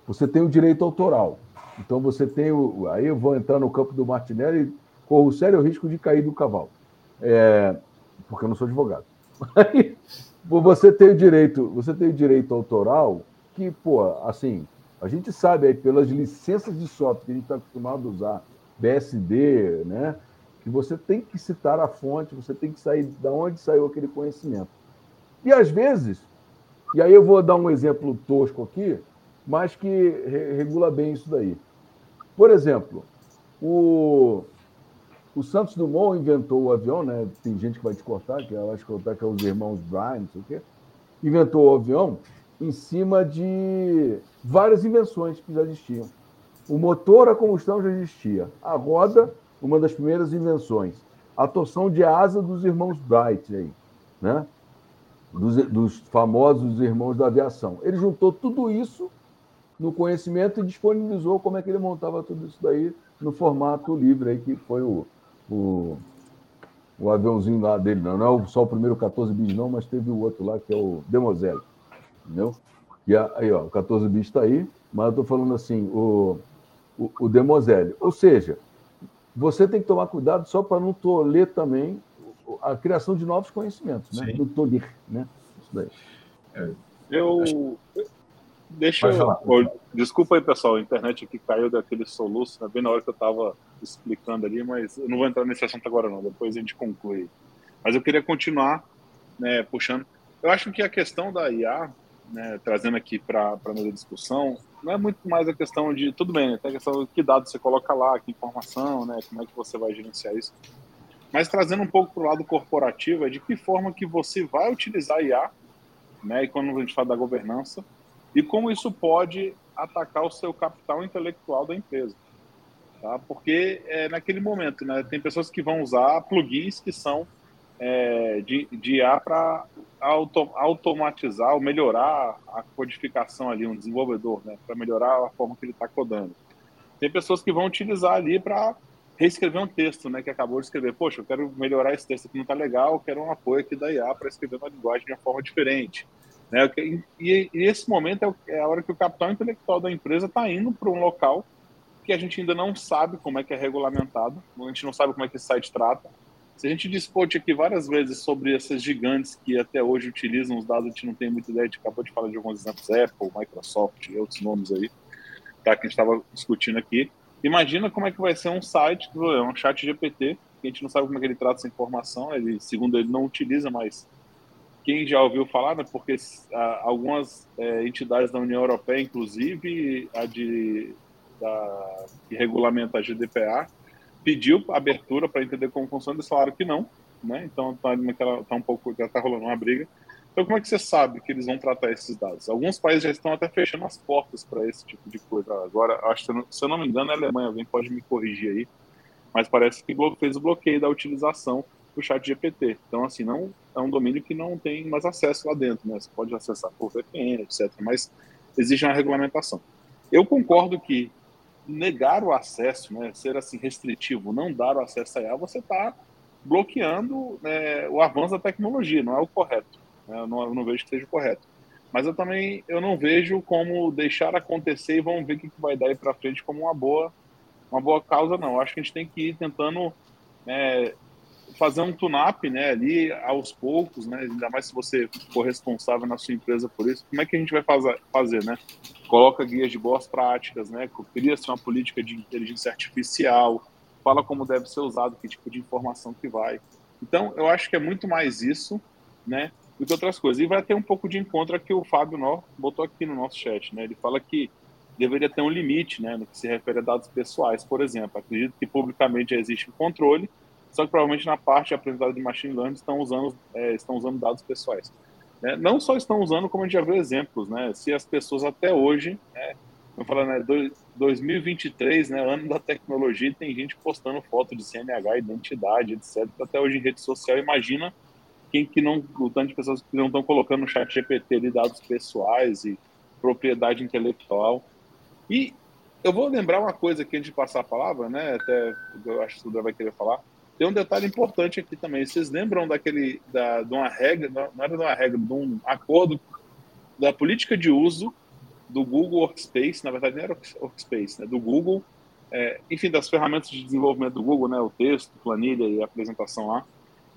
você tem o direito autoral. Então você tem o. Aí eu vou entrar no campo do Martinelli e corro sério risco de cair do cavalo. É, porque eu não sou advogado. Aí, você tem o direito, você tem o direito autoral que, pô, assim, a gente sabe aí pelas licenças de software que a gente está acostumado a usar, BSD, né? Que você tem que citar a fonte, você tem que sair da onde saiu aquele conhecimento. E às vezes, e aí eu vou dar um exemplo tosco aqui, mas que regula bem isso daí. Por exemplo, o, o Santos Dumont inventou o avião, né? Tem gente que vai te cortar, que eu acho que é os irmãos Brian, não sei o quê. Inventou o avião em cima de várias invenções que já existiam. O motor a combustão já existia. A roda, uma das primeiras invenções. A torção de asa dos irmãos Bright aí, né? dos, dos famosos irmãos da aviação. Ele juntou tudo isso no conhecimento e disponibilizou como é que ele montava tudo isso daí no formato livre aí, que foi o, o, o aviãozinho lá dele. Não, não é só o primeiro 14 bis, não, mas teve o outro lá, que é o Demoselle. Entendeu? E aí, ó, o 14 bis está aí, mas eu estou falando assim, o, o, o Demoselle. Ou seja, você tem que tomar cuidado só para não toler também a criação de novos conhecimentos, né? Do tolir, né? Isso daí. É. Eu. Deixa eu. Desculpa aí, pessoal, a internet aqui caiu daquele soluço, né? bem na hora que eu estava explicando ali, mas eu não vou entrar nesse assunto agora, não. Depois a gente conclui. Mas eu queria continuar né, puxando. Eu acho que a questão da IA, né, trazendo aqui para a minha discussão, não é muito mais a questão de. Tudo bem, né, tem a questão de que dados você coloca lá, que informação, né, como é que você vai gerenciar isso. Mas trazendo um pouco para o lado corporativo, é de que forma que você vai utilizar IA, né, e quando a gente fala da governança, e como isso pode atacar o seu capital intelectual da empresa. Tá? Porque é naquele momento, né, tem pessoas que vão usar plugins que são é, de, de IA para auto, automatizar ou melhorar a codificação ali, um desenvolvedor, né, para melhorar a forma que ele está codando. Tem pessoas que vão utilizar ali para reescrever um texto, né, que acabou de escrever. Poxa, eu quero melhorar esse texto aqui, não está legal, eu quero um apoio aqui da IA para escrever uma linguagem de uma forma diferente. Né? E, e, esse momento é, é, a hora que o capital intelectual da empresa está indo para um local que a gente ainda não sabe como é que é regulamentado, a gente não sabe como é que esse site trata. Se a gente discute aqui várias vezes sobre essas gigantes que até hoje utilizam os dados, a gente não tem muita ideia, a gente acabou de falar de alguns exemplos, Apple, Microsoft e outros nomes aí, tá, que a gente estava discutindo aqui. Imagina como é que vai ser um site, é um chat GPT, que a gente não sabe como é que ele trata essa informação, ele, segundo ele, não utiliza, mas quem já ouviu falar, né, porque ah, algumas é, entidades da União Europeia, inclusive a de, da, que regulamenta a GDPR, pediu abertura para entender como funciona, eles falaram que não, né? Então está tá um pouco, já está rolando uma briga. Então, como é que você sabe que eles vão tratar esses dados? Alguns países já estão até fechando as portas para esse tipo de coisa. Agora, acho que, se eu não me engano, a Alemanha, alguém pode me corrigir aí, mas parece que fez o bloqueio da utilização do chat GPT. Então, assim, não é um domínio que não tem mais acesso lá dentro, né? Você pode acessar por VPN, etc. Mas exige uma regulamentação. Eu concordo que negar o acesso, né, ser assim restritivo, não dar o acesso a IA, você está bloqueando né, o avanço da tecnologia, não é o correto. Né? Eu, não, eu, não, vejo que seja correto. Mas eu também eu não vejo como deixar acontecer e vamos ver o que, que vai dar aí para frente como uma boa, uma boa causa, não. Eu acho que a gente tem que ir tentando é, fazer um tune-up né, ali aos poucos, né, ainda mais se você for responsável na sua empresa por isso. Como é que a gente vai fazer, né? Coloca guias de boas práticas, né, cria-se uma política de inteligência artificial, fala como deve ser usado, que tipo de informação que vai. Então, eu acho que é muito mais isso, né, do que outras coisas. E vai ter um pouco de encontro que o Fábio Nó botou aqui no nosso chat, né? Ele fala que deveria ter um limite, né, no que se refere a dados pessoais, por exemplo. Acredito que publicamente já existe um controle, só que provavelmente na parte apresentada de machine learning estão usando, é, estão usando dados pessoais. Né? Não só estão usando, como a gente já viu exemplos, né? Se as pessoas até hoje, né, eu falo, né, 2023, né, ano da tecnologia, tem gente postando foto de CNH, identidade, etc. Até hoje em rede social, imagina quem que não, o tanto de pessoas que não estão colocando no chat GPT ali dados pessoais e propriedade intelectual. E eu vou lembrar uma coisa aqui antes de passar a palavra, né? Até eu acho que o Sandra vai querer falar. Tem um detalhe importante aqui também. Vocês lembram daquele, da, de uma regra, não era de uma regra, de um acordo da política de uso do Google Workspace, na verdade não era Workspace, né, do Google, é, enfim, das ferramentas de desenvolvimento do Google, né, o texto, planilha e apresentação lá,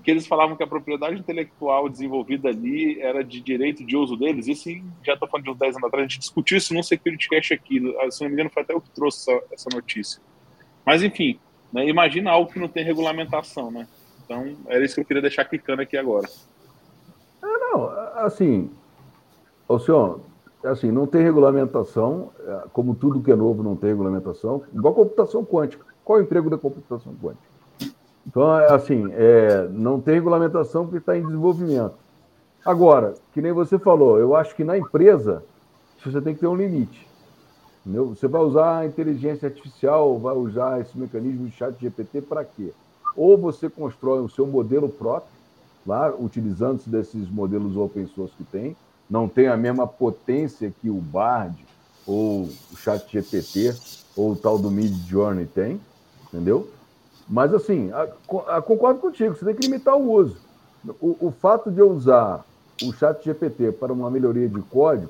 que eles falavam que a propriedade intelectual desenvolvida ali era de direito de uso deles, e sim, já estou falando de uns 10 anos atrás, a gente discutiu isso num Security Cache aqui, se não me engano foi até eu que trouxe essa, essa notícia. Mas enfim, né, imagina algo que não tem regulamentação, né? Então, era isso que eu queria deixar clicando aqui agora. É, não, assim, o senhor, assim, não tem regulamentação, é, como tudo que é novo não tem regulamentação, igual computação quântica. Qual é o emprego da computação quântica? Então, é assim, é, não tem regulamentação porque está em desenvolvimento. Agora, que nem você falou, eu acho que na empresa você tem que ter um limite. Entendeu? Você vai usar a inteligência artificial, vai usar esse mecanismo de chat GPT para quê? Ou você constrói o seu modelo próprio, lá, utilizando-se desses modelos open source que tem, não tem a mesma potência que o Bard ou o Chat GPT ou o tal do Mid Journey tem, entendeu? Mas assim, a, a, concordo contigo, você tem que limitar o uso. O, o fato de eu usar o Chat GPT para uma melhoria de código,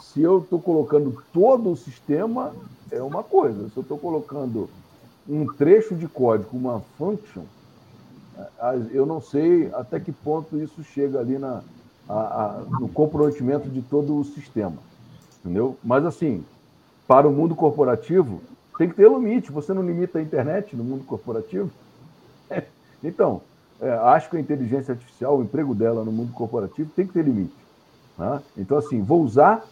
se eu estou colocando todo o sistema, é uma coisa. Se eu estou colocando um trecho de código, uma function, eu não sei até que ponto isso chega ali na, a, a, no comprometimento de todo o sistema. Entendeu? Mas, assim, para o mundo corporativo, tem que ter limite. Você não limita a internet no mundo corporativo? então, é, acho que a inteligência artificial, o emprego dela no mundo corporativo, tem que ter limite. Tá? Então, assim, vou usar,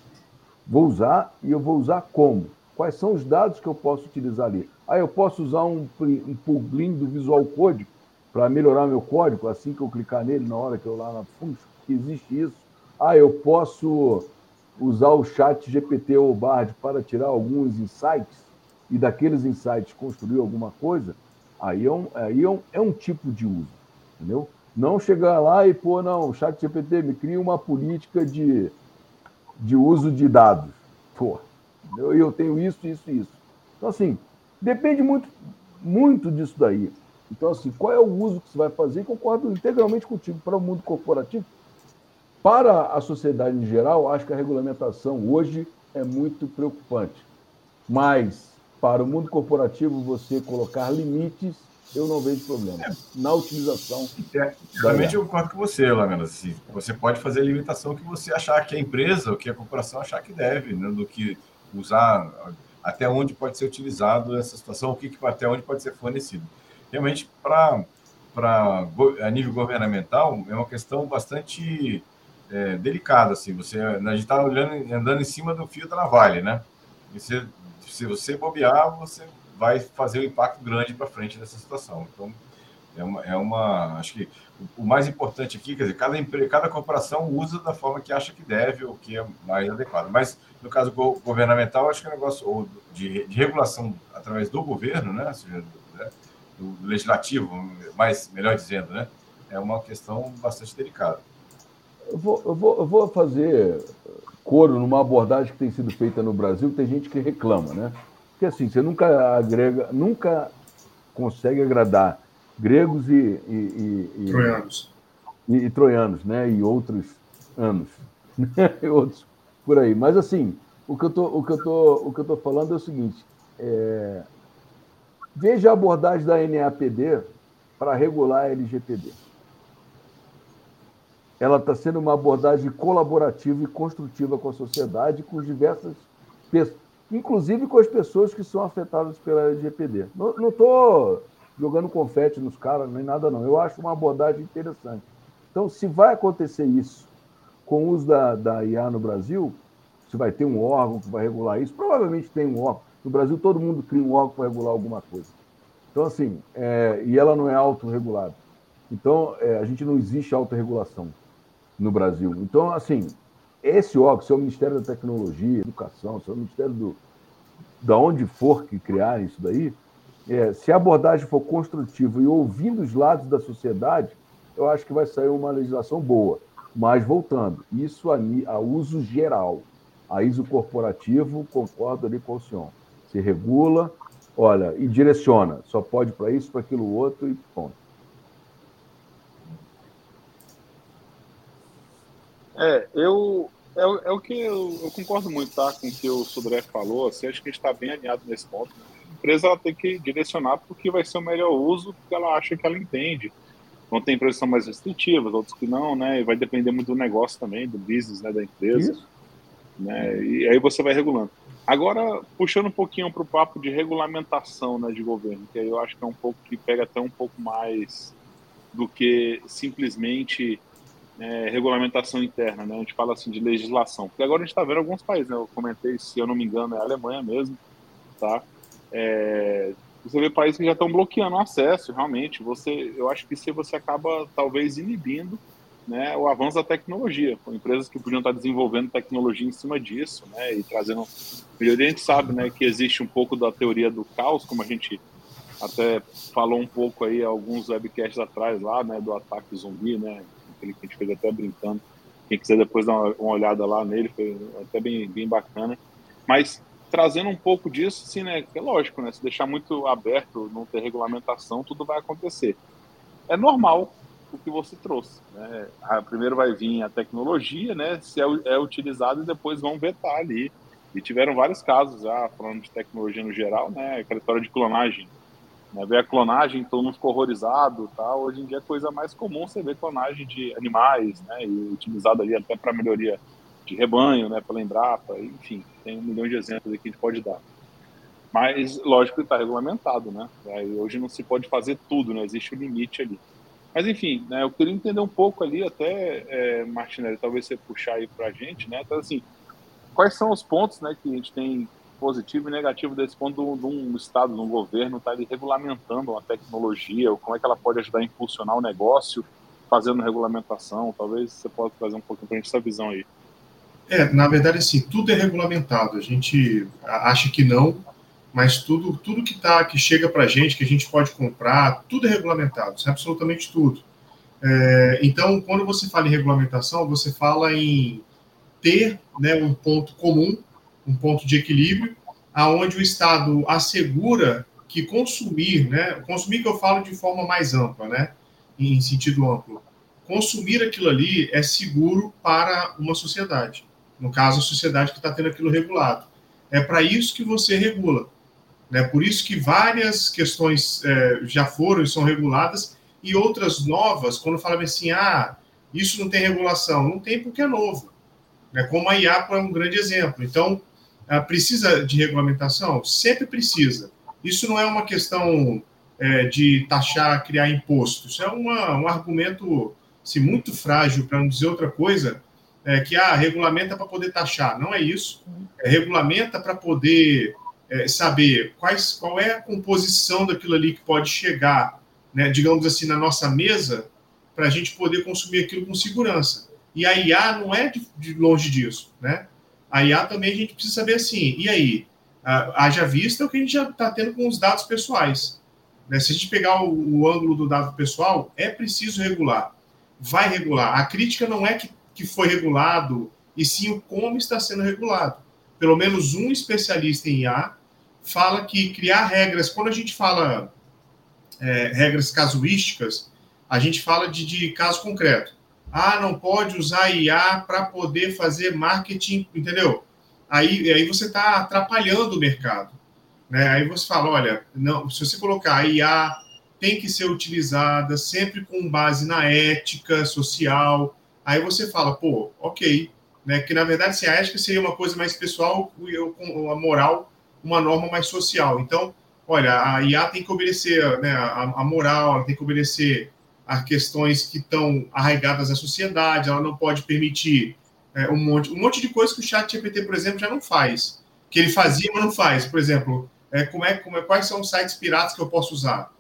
vou usar e eu vou usar como? Quais são os dados que eu posso utilizar ali? Ah, eu posso usar um, um plugin do Visual Code para melhorar meu código assim que eu clicar nele na hora que eu lá na função existe isso. Ah, eu posso usar o chat GPT ou Bard para tirar alguns insights e daqueles insights construir alguma coisa, aí é um, aí é um, é um tipo de uso, entendeu? Não chegar lá e, pô, não, chat GPT me cria uma política de, de uso de dados. Pô, eu, eu tenho isso, isso isso. Então, assim, depende muito, muito disso daí. Então, assim, qual é o uso que você vai fazer? Concordo integralmente contigo. Para o mundo corporativo, para a sociedade em geral, acho que a regulamentação hoje é muito preocupante. Mas, para o mundo corporativo, você colocar limites, eu não vejo problema é. na utilização. É, realmente eu concordo com você, Lamena. Assim, você pode fazer a limitação que você achar que a empresa, ou que a corporação achar que deve, né, do que usar, até onde pode ser utilizado essa situação, o que, até onde pode ser fornecido. Realmente, para a nível governamental, é uma questão bastante é, delicado, assim. Você, a gente está olhando, andando em cima do fio da navalha, né? E se, se você bobear, você vai fazer um impacto grande para frente nessa situação. Então, é uma, é uma, acho que o mais importante aqui, quer dizer, cada cada corporação usa da forma que acha que deve ou que é mais adequado. Mas no caso governamental, acho que é um negócio ou de, de regulação através do governo, né, seja, né, do legislativo, mais melhor dizendo, né, é uma questão bastante delicada. Eu vou, eu, vou, eu vou fazer coro numa abordagem que tem sido feita no Brasil, tem gente que reclama, né? Porque assim, você nunca agrega, nunca consegue agradar gregos e, e, e, troianos. E, e, troianos, né? E outros anos. e outros por aí. Mas assim, o que eu tô, o que eu tô, o que eu tô falando é o seguinte: é... veja a abordagem da NAPD para regular a LGPD ela está sendo uma abordagem colaborativa e construtiva com a sociedade, com diversas pessoas, inclusive com as pessoas que são afetadas pela LGPD. Não estou jogando confete nos caras, nem nada, não. Eu acho uma abordagem interessante. Então, se vai acontecer isso com o uso da, da IA no Brasil, se vai ter um órgão que vai regular isso, provavelmente tem um órgão. No Brasil, todo mundo cria um órgão para regular alguma coisa. Então, assim, é, e ela não é autorregulada. Então, é, a gente não existe autorregulação no Brasil. Então, assim, esse órgão, se é o Ministério da Tecnologia, Educação, se é o Ministério do. da onde for que criar isso daí, é, se a abordagem for construtiva e ouvindo os lados da sociedade, eu acho que vai sair uma legislação boa. Mas, voltando, isso a, a uso geral. A ISO corporativo, concordo ali com o senhor. Se regula, olha, e direciona, só pode para isso, para aquilo outro e ponto. É, eu é, é o que eu, eu, concordo muito, tá, com o que o Sudré falou. Assim, acho que a gente está bem alinhado nesse ponto. A empresa ela tem que direcionar para o que vai ser o melhor uso, porque ela acha que ela entende. Não tem empresas que são mais restritivas, outros que não, né? E vai depender muito do negócio também, do business, né, da empresa. Isso. Né? E aí você vai regulando. Agora, puxando um pouquinho para o papo de regulamentação né, de governo, que aí eu acho que é um pouco que pega até um pouco mais do que simplesmente é, regulamentação interna, né? A gente fala assim de legislação. Porque agora a gente está vendo alguns países, né? Eu comentei, se eu não me engano, é a Alemanha mesmo, tá? É, você vê países que já estão bloqueando o acesso, realmente. Você, eu acho que se você acaba talvez inibindo, né, o avanço da tecnologia, com empresas que podiam estar desenvolvendo tecnologia em cima disso, né, e trazendo melhoria. A gente sabe, né, que existe um pouco da teoria do caos, como a gente até falou um pouco aí alguns webcasts atrás lá, né, do ataque zumbi, né, aquele que a gente fez até brincando. Quem quiser depois dar uma, olhada lá nele, foi até bem, bem bacana. Mas trazendo um pouco disso, sim, né? É lógico, né? Se deixar muito aberto, não ter regulamentação, tudo vai acontecer. É normal o que você trouxe. Né? Primeiro vai vir a tecnologia, né? Se é, é utilizado e depois vão vetar ali. E tiveram vários casos já, falando de tecnologia no geral, né? Aquela história de clonagem né, ver a clonagem, todo mundo ficou horrorizado. Tá? Hoje em dia é coisa mais comum você ver clonagem de animais, né, e utilizado ali até para melhoria de rebanho, né, para lembrar, pra, enfim, tem um milhão de exemplos aqui que a gente pode dar. Mas, lógico que está regulamentado, né? hoje não se pode fazer tudo, né? Existe um limite ali. Mas, enfim, né, eu queria entender um pouco ali, até, é, Martinelli, talvez você puxar aí para a gente, né? Então, assim, quais são os pontos né, que a gente tem positivo e negativo desse ponto de um Estado, de um governo estar tá regulamentando uma tecnologia, ou como é que ela pode ajudar a impulsionar o negócio fazendo regulamentação. Talvez você possa trazer um pouquinho para a gente essa visão aí. É, na verdade, assim, tudo é regulamentado. A gente acha que não, mas tudo, tudo que tá, que chega para a gente, que a gente pode comprar, tudo é regulamentado, é absolutamente tudo. É, então, quando você fala em regulamentação, você fala em ter né, um ponto comum um ponto de equilíbrio, aonde o Estado assegura que consumir, né, consumir que eu falo de forma mais ampla, né, em sentido amplo, consumir aquilo ali é seguro para uma sociedade. No caso, a sociedade que está tendo aquilo regulado. É para isso que você regula. Né? Por isso que várias questões é, já foram e são reguladas, e outras novas, quando falam assim, ah, isso não tem regulação. Não tem porque é novo. Né? Como a IAPA é um grande exemplo. Então, ah, precisa de regulamentação? Sempre precisa. Isso não é uma questão é, de taxar, criar imposto. Isso é uma, um argumento assim, muito frágil, para não dizer outra coisa, é, que ah, regulamenta para poder taxar. Não é isso. É, regulamenta para poder é, saber quais, qual é a composição daquilo ali que pode chegar, né, digamos assim, na nossa mesa, para a gente poder consumir aquilo com segurança. E a IA não é de, de longe disso, né? A IA também a gente precisa saber assim, e aí? Haja vista o que a gente já está tendo com os dados pessoais. Né? Se a gente pegar o, o, ângulo do dado pessoal, é preciso regular. Vai regular. A crítica não é que, que foi regulado, e sim o como está sendo regulado. Pelo menos um especialista em IA fala que criar regras, quando a gente fala é, regras casuísticas, a gente fala de, de caso concreto. Ah, não pode usar IA para poder fazer marketing, entendeu? Aí, aí você está atrapalhando o mercado. Né? Aí você fala, olha, não, se você colocar a IA tem que ser utilizada sempre com base na ética social, aí você fala, pô, ok, né? Que na verdade se a ética seria uma coisa mais pessoal, a moral uma norma mais social. Então, olha, a IA tem que obedecer, né? A, a moral, ela tem que obedecer a questões que estão arraigadas à sociedade, ela não pode permitir é, um, monte, um monte de coisa que o chat GPT, por exemplo, já não faz. Que ele fazia, mas não faz. Por exemplo, é, como é, como é, quais são os sites piratas que eu posso usar?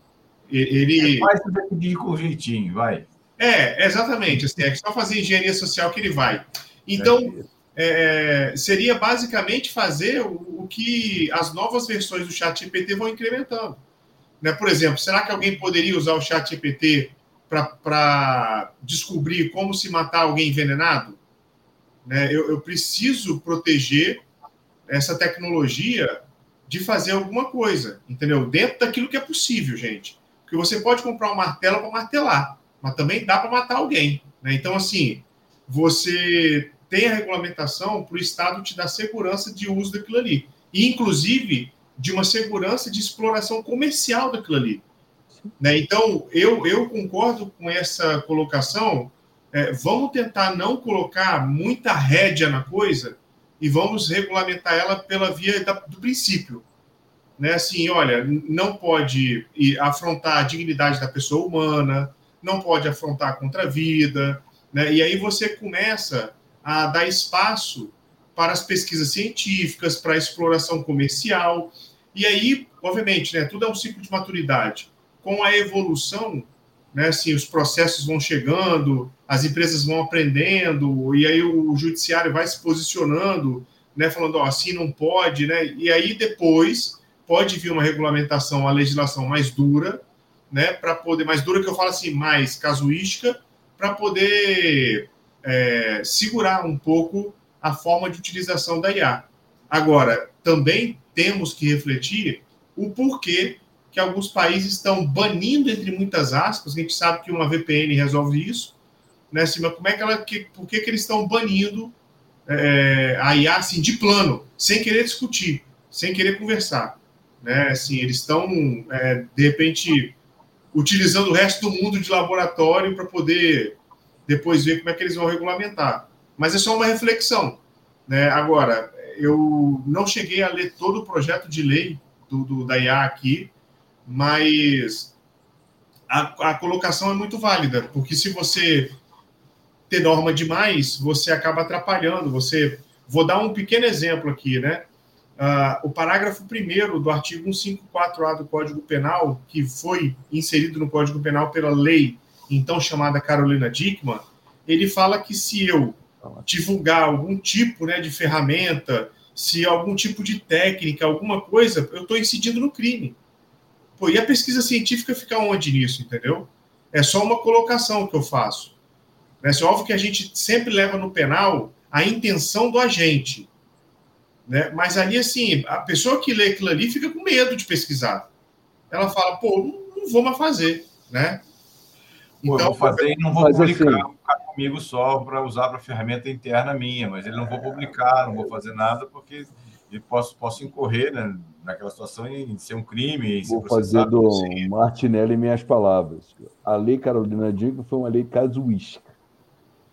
Ele... É, faz pedir com jeitinho, vai. É, exatamente. Assim, é só fazer engenharia social que ele vai. Então, é, seria basicamente fazer o, o, que as novas versões do chat GPT vão incrementando. Né? Por exemplo, será que alguém poderia usar o chat GPT para descobrir como se matar alguém envenenado, né, eu, eu, preciso proteger essa tecnologia de fazer alguma coisa, entendeu? Dentro daquilo que é possível, gente. Porque você pode comprar um martelo para martelar, mas também dá para matar alguém. Né? Então, assim, você tem a regulamentação para o Estado te dar segurança de uso daquilo ali. E, inclusive, de uma segurança de exploração comercial daquilo ali. Né? Então, eu, eu concordo com essa colocação. É, vamos tentar não colocar muita rédea na coisa e vamos regulamentar ela pela via da, do princípio. Né? Assim, olha, não pode afrontar a dignidade da pessoa humana, não pode afrontar contra a vida, né? e aí você começa a dar espaço para as pesquisas científicas, para a exploração comercial, e aí, obviamente, né, tudo é um ciclo de maturidade com a evolução, né, assim, os processos vão chegando, as empresas vão aprendendo, e aí o judiciário vai se posicionando, né, falando, ó, assim não pode, né, e aí depois pode vir uma regulamentação, uma legislação mais dura, né, para poder, mais dura que eu falo assim, mais casuística, para poder é, segurar um pouco a forma de utilização da IA. Agora, também temos que refletir o porquê que alguns países estão banindo, entre muitas aspas, a gente sabe que uma VPN resolve isso, né, mas como é que ela, que, por que, que eles estão banindo é, a IA assim, de plano, sem querer discutir, sem querer conversar? Né, assim, eles estão, é, de repente, utilizando o resto do mundo de laboratório para poder depois ver como é que eles vão regulamentar. Mas é só uma reflexão. Né? Agora, eu não cheguei a ler todo o projeto de lei do, do da IA aqui, mas a, a colocação é muito válida, porque se você ter norma demais, você acaba atrapalhando. Você, vou dar um pequeno exemplo aqui, né? Uh, o parágrafo 1 do artigo 154A do Código Penal, que foi inserido no Código Penal pela lei então chamada Carolina Dickman, ele fala que se eu divulgar algum tipo né, de ferramenta, se algum tipo de técnica, alguma coisa, eu estou incidindo no crime. Pô, e a pesquisa científica fica onde nisso, entendeu? É só uma colocação que eu faço. Né? É óbvio que a gente sempre leva no penal a intenção do agente. Né? Mas ali, assim, a pessoa que lê aquilo ali fica com medo de pesquisar. Ela fala, pô, não, não vou mais fazer, né? Então, pô, vou fazer e não vou publicar, assim, ficar comigo só para usar para ferramenta interna minha, mas ele não vou publicar, não vou fazer nada, porque eu posso, posso incorrer né, naquela situação em ser um crime. Vou fazer do Martinelli minhas palavras. A lei Carolina Diego foi uma lei casuística.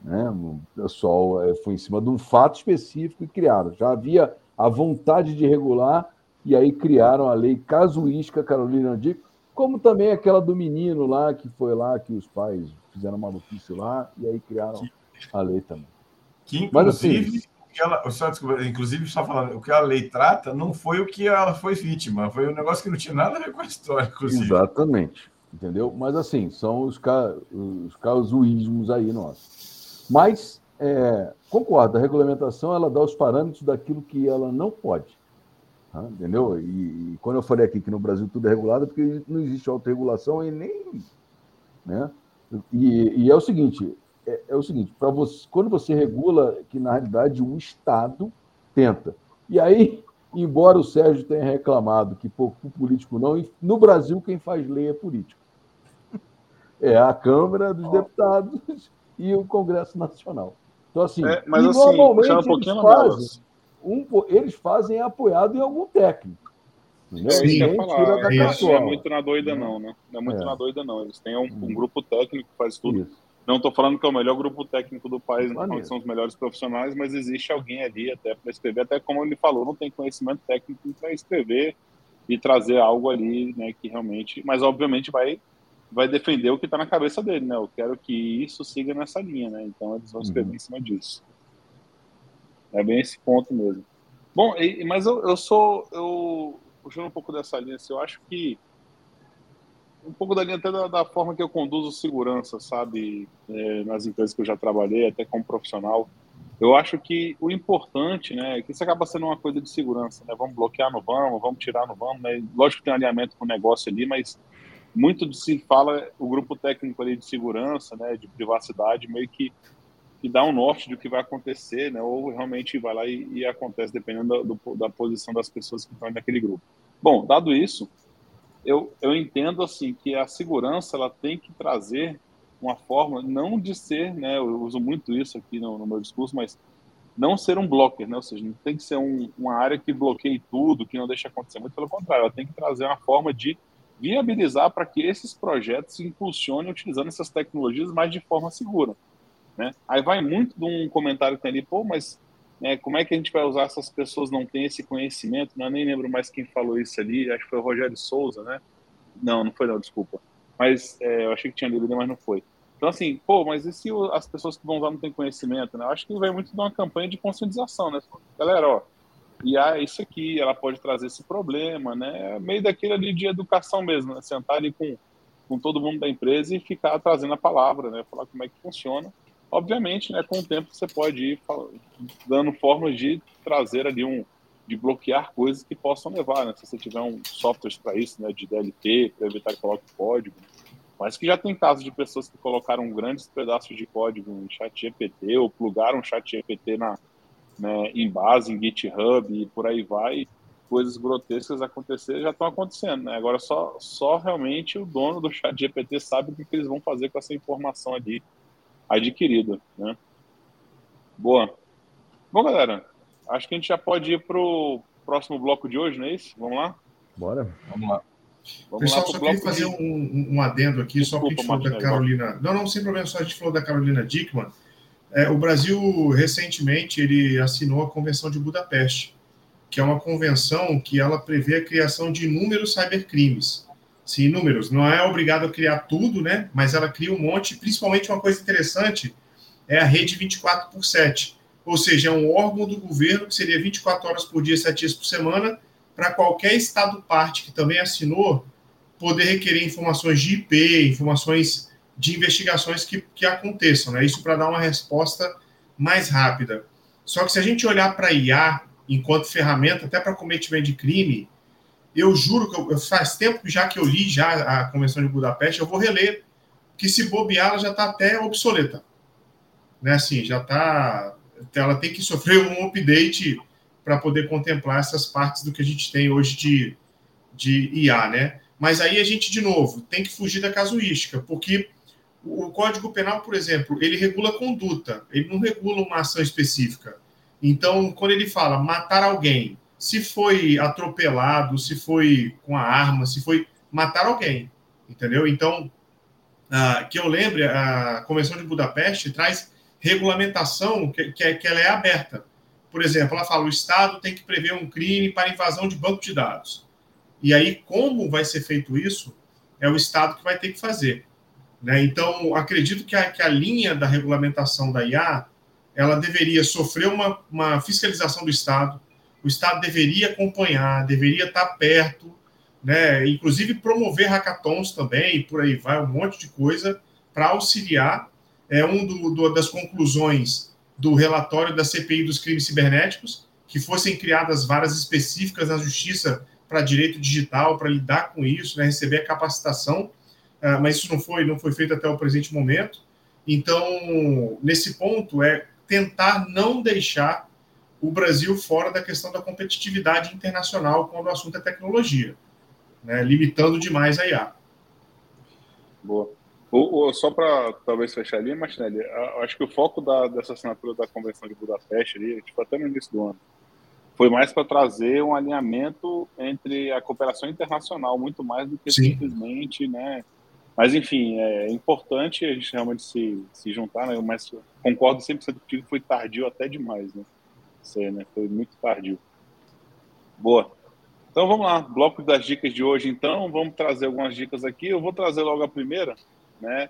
Né? O pessoal eh, foi em cima de um fato específico e criaram. Já havia a vontade de regular e aí criaram a lei casuística Carolina Diego, como também aquela do menino lá que foi lá que os pais fizeram uma notícia lá e aí criaram a lei também. Que inclusive Mas, assim, que ela, só, desculpa, inclusive, só falando, o que a lei trata não foi o que ela foi vítima, foi um negócio que não tinha nada a ver com a história, inclusive. Exatamente, entendeu? Mas assim, são os, ca, os casuísmos aí nossos. Mas, é, concordo, a regulamentação ela dá os parâmetros daquilo que ela não pode. Tá? Entendeu? E, e, quando eu falei aqui que no Brasil tudo é regulado, é porque não existe autorregulação e nem. Né? E, e é o seguinte: é, é o seguinte, para você, quando você regula, que na realidade o Estado tenta. E aí, embora o Sérgio tenha reclamado que o político não, no Brasil quem faz lei é político. É a Câmara dos Deputados e o Congresso Nacional. Então, assim, é, mas, assim normalmente um eles, fazem, um, eles fazem apoiado em algum técnico. Sim, Ninguém falar, da isso, não é muito na doida, não, né? Não é muito é. na doida, não. Eles têm um, um grupo técnico que faz tudo. Isso. Não estou falando que é o melhor grupo técnico do país, não são os melhores profissionais, mas existe alguém ali até para escrever, até como ele falou, não tem conhecimento técnico para escrever e trazer algo ali, né, que realmente, mas obviamente vai vai defender o que está na cabeça dele, né? Eu quero que isso siga nessa linha, né? Então eles vão escrever uhum. em cima disso. É bem esse ponto mesmo. Bom, mas eu, eu sou eu puxando um pouco dessa linha, assim, eu acho que um pouco da linha até da, da, forma que eu conduzo segurança, sabe, é, nas empresas que eu já trabalhei, até como profissional. Eu acho que o importante, né, é que isso acaba sendo uma coisa de segurança, né? Vamos bloquear no vamos, vamos tirar no vamos, né? Lógico que tem alinhamento com o negócio ali, mas muito se fala o grupo técnico ali de segurança, né, de privacidade, meio que que dá um norte do que vai acontecer, né? Ou realmente vai lá e, e acontece dependendo do, do, da posição das pessoas que estão naquele grupo. Bom, dado isso, eu, eu entendo assim que a segurança ela tem que trazer uma forma não de ser, né? Eu uso muito isso aqui no, no meu discurso, mas não ser um blocker, né? Ou seja, não tem que ser um, uma área que bloqueie tudo, que não deixe acontecer. Muito pelo contrário, ela tem que trazer uma forma de viabilizar para que esses projetos se impulsionem utilizando essas tecnologias, mas de forma segura. Né? Aí vai muito de um comentário que tem ali, pô, mas né, como é que a gente vai usar essas pessoas não têm esse conhecimento? Não, nem lembro mais quem falou isso ali, acho que foi o Rogério Souza, né? Não, não foi não, desculpa. Mas é, eu achei que tinha lido, mas não foi. Então, assim, pô, mas e se as pessoas que vão usar não têm conhecimento, né? Eu acho que vai muito de uma campanha de conscientização, né? Galera, ó, e é isso aqui, ela pode trazer esse problema, né? É meio daquele ali de educação mesmo, né? Sentar ali com, com todo mundo da empresa e ficar trazendo a palavra, né? Falar como é que funciona. Obviamente, né, com o tempo você pode ir dando formas de trazer ali um, de bloquear coisas que possam levar, né? Se você tiver um software para isso, né, de DLT, para evitar que coloque código. Mas que já tem casos de pessoas que colocaram grandes pedaços de código em chat GPT ou plugaram chat GPT na, né, em base, em GitHub e por aí vai, coisas grotescas acontecer já estão acontecendo. Né? Agora só, só realmente o dono do chat GPT sabe o que eles vão fazer com essa informação ali adquirida. Né? Boa. Bom, galera, acho que a gente já pode ir para o próximo bloco de hoje, não é isso? Vamos lá? Bora. Vamos lá. Vamos Pessoal, lá só queria fazer de... um, um, adendo aqui, Desculpa, só porque a gente falou da Carolina. Não, não, sem problema, só a gente falou da Carolina Dickman. É, o Brasil, recentemente, ele assinou a Convenção de Budapeste, que é uma convenção que ela prevê a criação de inúmeros cybercrimes. Sim, números. Não é obrigado a criar tudo, né? Mas ela cria um monte. Principalmente uma coisa interessante é a rede 24 por 7. Ou seja, é um órgão do governo que seria 24 horas por dia, 7 dias por semana, para qualquer estado parte que também assinou poder requerer informações de IP, informações de investigações que, que aconteçam, né? Isso para dar uma resposta mais rápida. Só que se a gente olhar para IA enquanto ferramenta, até para cometimento de crime, eu juro que eu, faz tempo já que eu li já a Convenção de Budapeste, eu vou reler, que se bobear ela já está até obsoleta. Né? Assim, já está... Ela tem que sofrer um update para poder contemplar essas partes do que a gente tem hoje de, de IA, né? Mas aí a gente, de novo, tem que fugir da casuística, porque o Código Penal, por exemplo, ele regula conduta, ele não regula uma ação específica. Então, quando ele fala matar alguém, se foi atropelado, se foi com a arma, se foi matar alguém, entendeu? Então, uh, que eu lembre, a Convenção de Budapeste traz regulamentação que, que, é, que ela é aberta. Por exemplo, ela fala o Estado tem que prever um crime para invasão de banco de dados. E aí, como vai ser feito isso, é o Estado que vai ter que fazer. Né? Então, acredito que a, que a linha da regulamentação da IA ela deveria sofrer uma, uma fiscalização do Estado, o Estado deveria acompanhar, deveria estar perto, né? inclusive promover hackathons também, e por aí vai, um monte de coisa para auxiliar. É um do, do, das conclusões do relatório da CPI dos crimes cibernéticos, que fossem criadas varas específicas na justiça para direito digital, para lidar com isso, né? receber a capacitação ah, mas isso não foi, não foi feito até o presente momento. Então, nesse ponto, é tentar não deixar o Brasil fora da questão da competitividade internacional quando o assunto é tecnologia, né? limitando demais a IA. Boa. O, o, só para talvez fechar ali, Martinelli, acho que o foco da, dessa assinatura da Convenção de Budapeste, ali, tipo, até no início do ano, foi mais para trazer um alinhamento entre a cooperação internacional, muito mais do que Sim. simplesmente né, mas, enfim, é importante a gente realmente se, se juntar, né? Mas concordo 100% contigo que foi tardio até demais, né? Isso né? Foi muito tardio. Boa. Então, vamos lá. Bloco das dicas de hoje, então. Vamos trazer algumas dicas aqui. Eu vou trazer logo a primeira, né?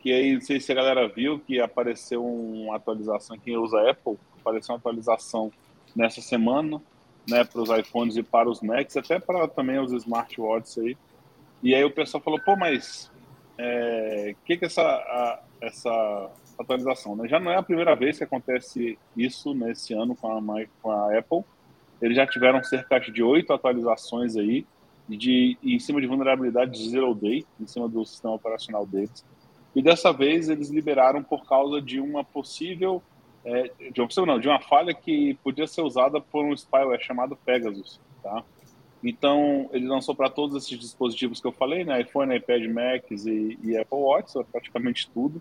Que aí, não sei se a galera viu que apareceu uma atualização, quem usa Apple, apareceu uma atualização nessa semana, né? Para os iPhones e para os Macs, até para também os smartwatches aí e aí o pessoal falou, pô, mas o é, que que essa, a, essa atualização? Né? Já não é a primeira vez que acontece isso nesse ano com a, com a Apple. Eles já tiveram cerca de oito atualizações aí de, em cima de vulnerabilidade de zero day, em cima do sistema operacional deles. E dessa vez eles liberaram por causa de uma possível, é, de uma possível não, de uma falha que podia ser usada por um spyware chamado Pegasus, tá? Então, ele lançou para todos esses dispositivos que eu falei, né? iPhone, iPad, Macs e, e Apple Watch, praticamente tudo.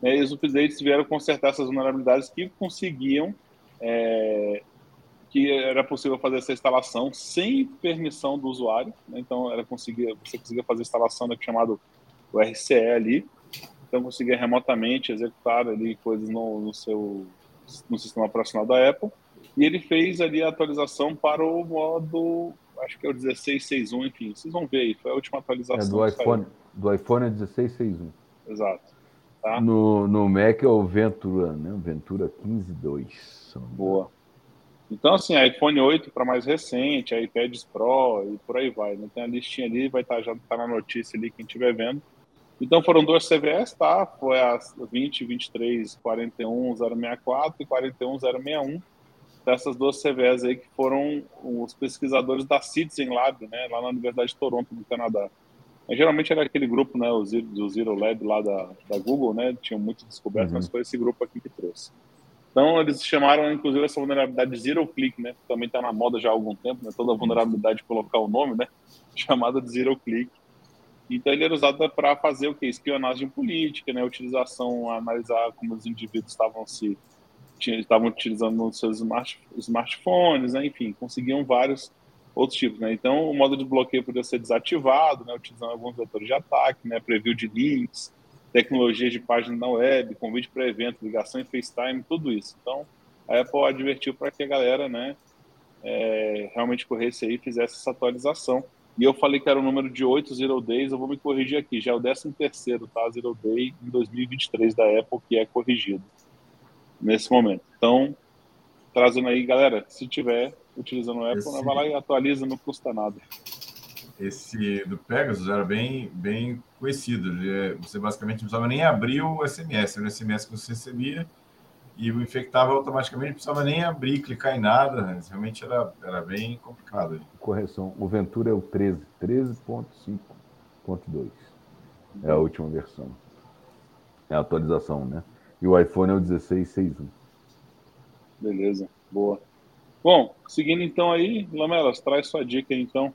Né? E os updates vieram consertar essas vulnerabilidades que conseguiam é, que era possível fazer essa instalação sem permissão do usuário. Né? Então, era conseguir, você conseguia fazer a instalação do é chamado o RCE ali. Então, conseguia remotamente executar ali coisas no, no seu no sistema operacional da Apple. E ele fez ali a atualização para o modo, acho que é o 1661, enfim, vocês vão ver aí, foi a última atualização. É do iPhone, do iPhone é 1661. Exato. Tá? No, no Mac é o Ventura, né? Ventura 15.2. Boa. Então, assim, iPhone 8 para mais recente, iPads Pro e por aí vai. Né? Tem a listinha ali, vai estar tá, já tá na notícia ali, quem estiver vendo. Então foram duas CVS, tá? Foi a 20, 23, 41, 064 e 41, 061. Dessas duas CVS aí que foram os pesquisadores da Citizen Lab, né? Lá na Universidade de Toronto, no Canadá. Mas, geralmente era aquele grupo, né? O Zero, do Zero Lab lá da, da Google, né? Tinham muito descoberto, uhum. mas foi esse grupo aqui que trouxe. Então, eles chamaram, inclusive, essa vulnerabilidade de Zero Click, né? Também está na moda já há algum tempo, né? Toda vulnerabilidade de colocar o nome, né? Chamada de Zero Click. Então, ele era usado para fazer o quê? Espionagem política, né? Utilização, analisar como os indivíduos estavam se estavam utilizando os seus smart, smartphones, né? enfim, conseguiam vários outros tipos, né? Então, o modo de bloqueio podia ser desativado, né? Utilizando alguns vetores de ataque, né? Preview de links, tecnologias de página na web, convite para evento, ligação em FaceTime, tudo isso. Então, a Apple advertiu para que a galera, né, é, realmente corresse aí e fizesse essa atualização. E eu falei que era o número de 8 Zero Days, eu vou me corrigir aqui, já é o 13 terceiro, tá? Zero Day em 2023 da Apple que é corrigido nesse momento. Então, trazendo aí, galera, se tiver utilizando o Apple, Esse... vai lá e atualiza, não custa nada esse do Pegasus era bem, bem conhecido. É, você basicamente não precisava nem abrir o SMS, era o SMS que você recebia e o infectava automaticamente, não precisava nem abrir, clicar em nada. Né? Realmente era, era bem complicado. Correção, o Ventura é o 13, 13.5.2. É a última versão. É a atualização, né? E o iPhone é o 16.6.1. Beleza, boa. Bom, seguindo então aí, Lamelas, traz sua dica aí, então.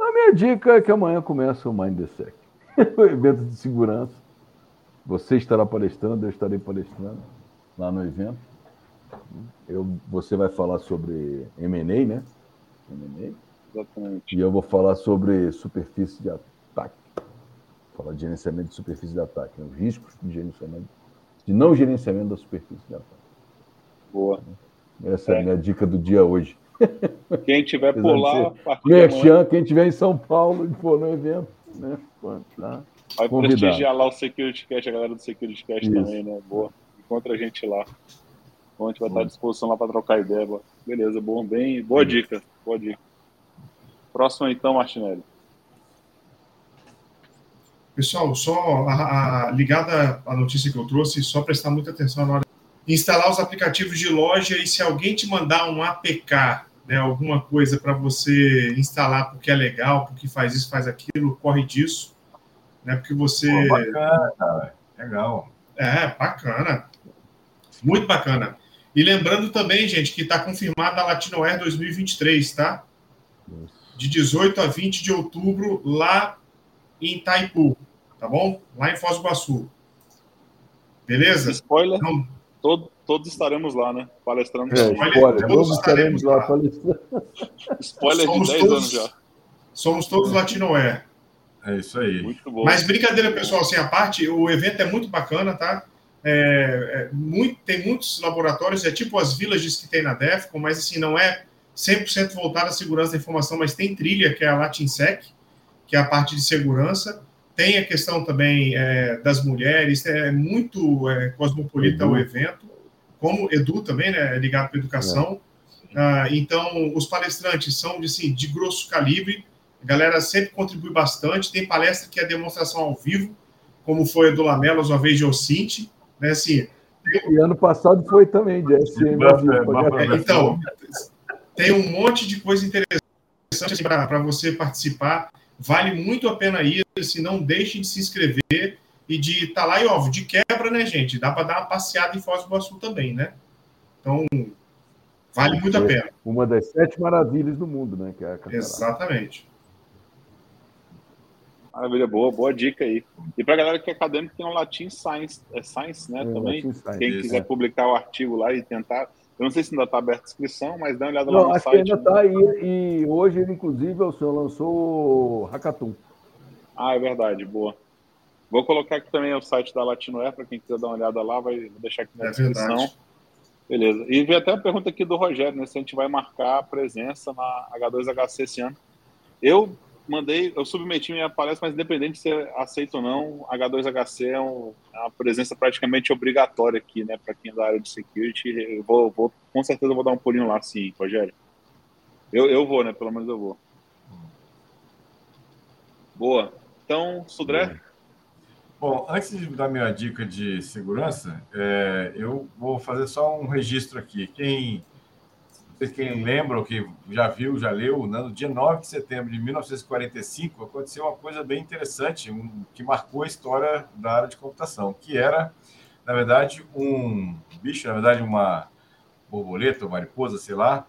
A minha dica é que amanhã começa o MindSec, o evento de segurança. Você estará palestrando, eu estarei palestrando lá no evento. Eu, você vai falar sobre M&A, né? M&A. Exatamente. E eu vou falar sobre superfície de ataque. Falar de gerenciamento de superfície de ataque, né? os riscos de gerenciamento, de não gerenciamento da superfície de ataque. Boa. Essa é, é a minha dica do dia hoje. Quem tiver por lá, Merchan, quem tiver em São Paulo e for no evento, né? Tá Vai convidado. prestigiar lá o Security Cast, a galera do Security Cast Isso. também, né? Boa. Encontra a gente lá. A gente vai estar à disposição lá para trocar ideia. Beleza, bom, bem. Boa dica. Boa dica. Próximo então, Martinelli. Pessoal, só a, a, ligada à notícia que eu trouxe, só prestar muita atenção na hora instalar os aplicativos de loja e se alguém te mandar um APK né, alguma coisa para você instalar porque é legal, porque faz isso, faz aquilo, corre disso, né? Porque você. Pô, bacana. Legal. É, bacana. Muito bacana. E lembrando também, gente, que está confirmada a Latinoair 2023, tá? De 18 a 20 de outubro, lá em Itaipu, tá bom? Lá em Foz do Iguaçu. Beleza? Spoiler. Então, todo, todos estaremos lá, né? Palestrando. É, spoiler, todos estaremos lá palestrando. Spoiler somos de 10 todos, anos já. Somos todos Latinoé. É isso aí. Muito bom. Mas brincadeira, pessoal, assim, a parte, o evento é muito bacana, tá? É, é, muito, tem muitos laboratórios, é tipo as villages que tem na DEFCON, mas assim, não é 100% voltado à segurança da informação, mas tem trilha, que é a Latinsec, que é a parte de segurança. Tem a questão também é, das mulheres, é muito é, cosmopolita uhum. o evento como Edu também, né, ligado para educação. É. Ah, então, os palestrantes são de, assim, de grosso calibre, a galera sempre contribui bastante. Tem palestra que é demonstração ao vivo, como foi a do Lamelas, uma vez de Ocinte, né, assim... E ano passado foi também de SM. É, então, tem um monte de coisa interessante para você participar. Vale muito a pena ir, se não deixe de se inscrever e de estar tá lá e, óbvio, de quebra, né, gente? Dá para dar uma passeada em Foz do Iguaçu também, né? Então, vale muito a pena. Uma das sete maravilhas do mundo, né? Que é a Exatamente. Maravilha, boa, boa dica aí. E para a galera que é acadêmico, tem o Latin Science, é Science né, é, também. Science, Quem quiser é. publicar o artigo lá e tentar. Eu não sei se ainda está aberta a inscrição, mas dá uma olhada não, lá no acho site. Que ainda está né? aí. E hoje, inclusive, o senhor lançou o Hackathon. Ah, é verdade, boa. Vou colocar aqui também o site da Latinoair, para quem quiser dar uma olhada lá, vai deixar aqui na é descrição. Verdade. Beleza. E vi até a pergunta aqui do Rogério, né? Se a gente vai marcar a presença na H2HC esse ano. Eu mandei, eu submeti minha palestra, mas independente se aceita ou não, H2HC é, um, é, uma presença praticamente obrigatória aqui, né? Para quem é da área de security. Eu vou, vou, com certeza vou dar um pulinho lá, sim, Rogério. Eu, eu vou, né? Pelo menos eu vou. Boa. Então, Sudré. Bom, antes de dar minha dica de segurança, é, eu vou fazer só um registro aqui. Quem, quem lembra ou que já viu, já leu, né, no dia 9 de setembro de 1945 aconteceu uma coisa bem interessante, um, que marcou a história da área de computação, que era, na verdade, um bicho, na verdade, uma borboleta ou mariposa, sei lá,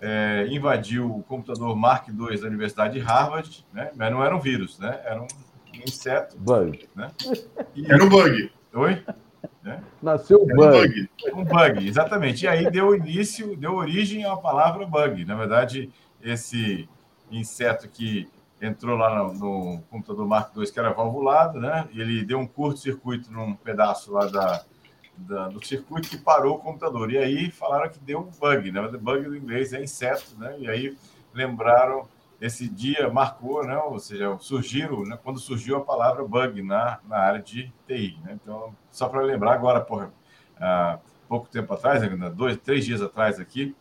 é, invadiu o computador Mark II da Universidade de Harvard, né? mas não era um vírus, né? era um inseto. Bug. Né? E... Era um bug. Oi? É? Nasceu um bug. Um bug, exatamente. E aí deu início, deu origem à palavra bug. Na verdade, esse inseto que entrou lá no, no computador Mark II, que era valvulado, né? E ele deu um curto-circuito num pedaço lá da, da, do circuito que parou o computador. E aí falaram que deu um bug, né? Bug do inglês é inseto, né? E aí lembraram esse dia marcou, né? Ou seja, surgiram, né? quando surgiu a palavra bug na, na área de TI, né? Então, só para lembrar agora, porra, há pouco tempo atrás, ainda dois, três dias atrás aqui,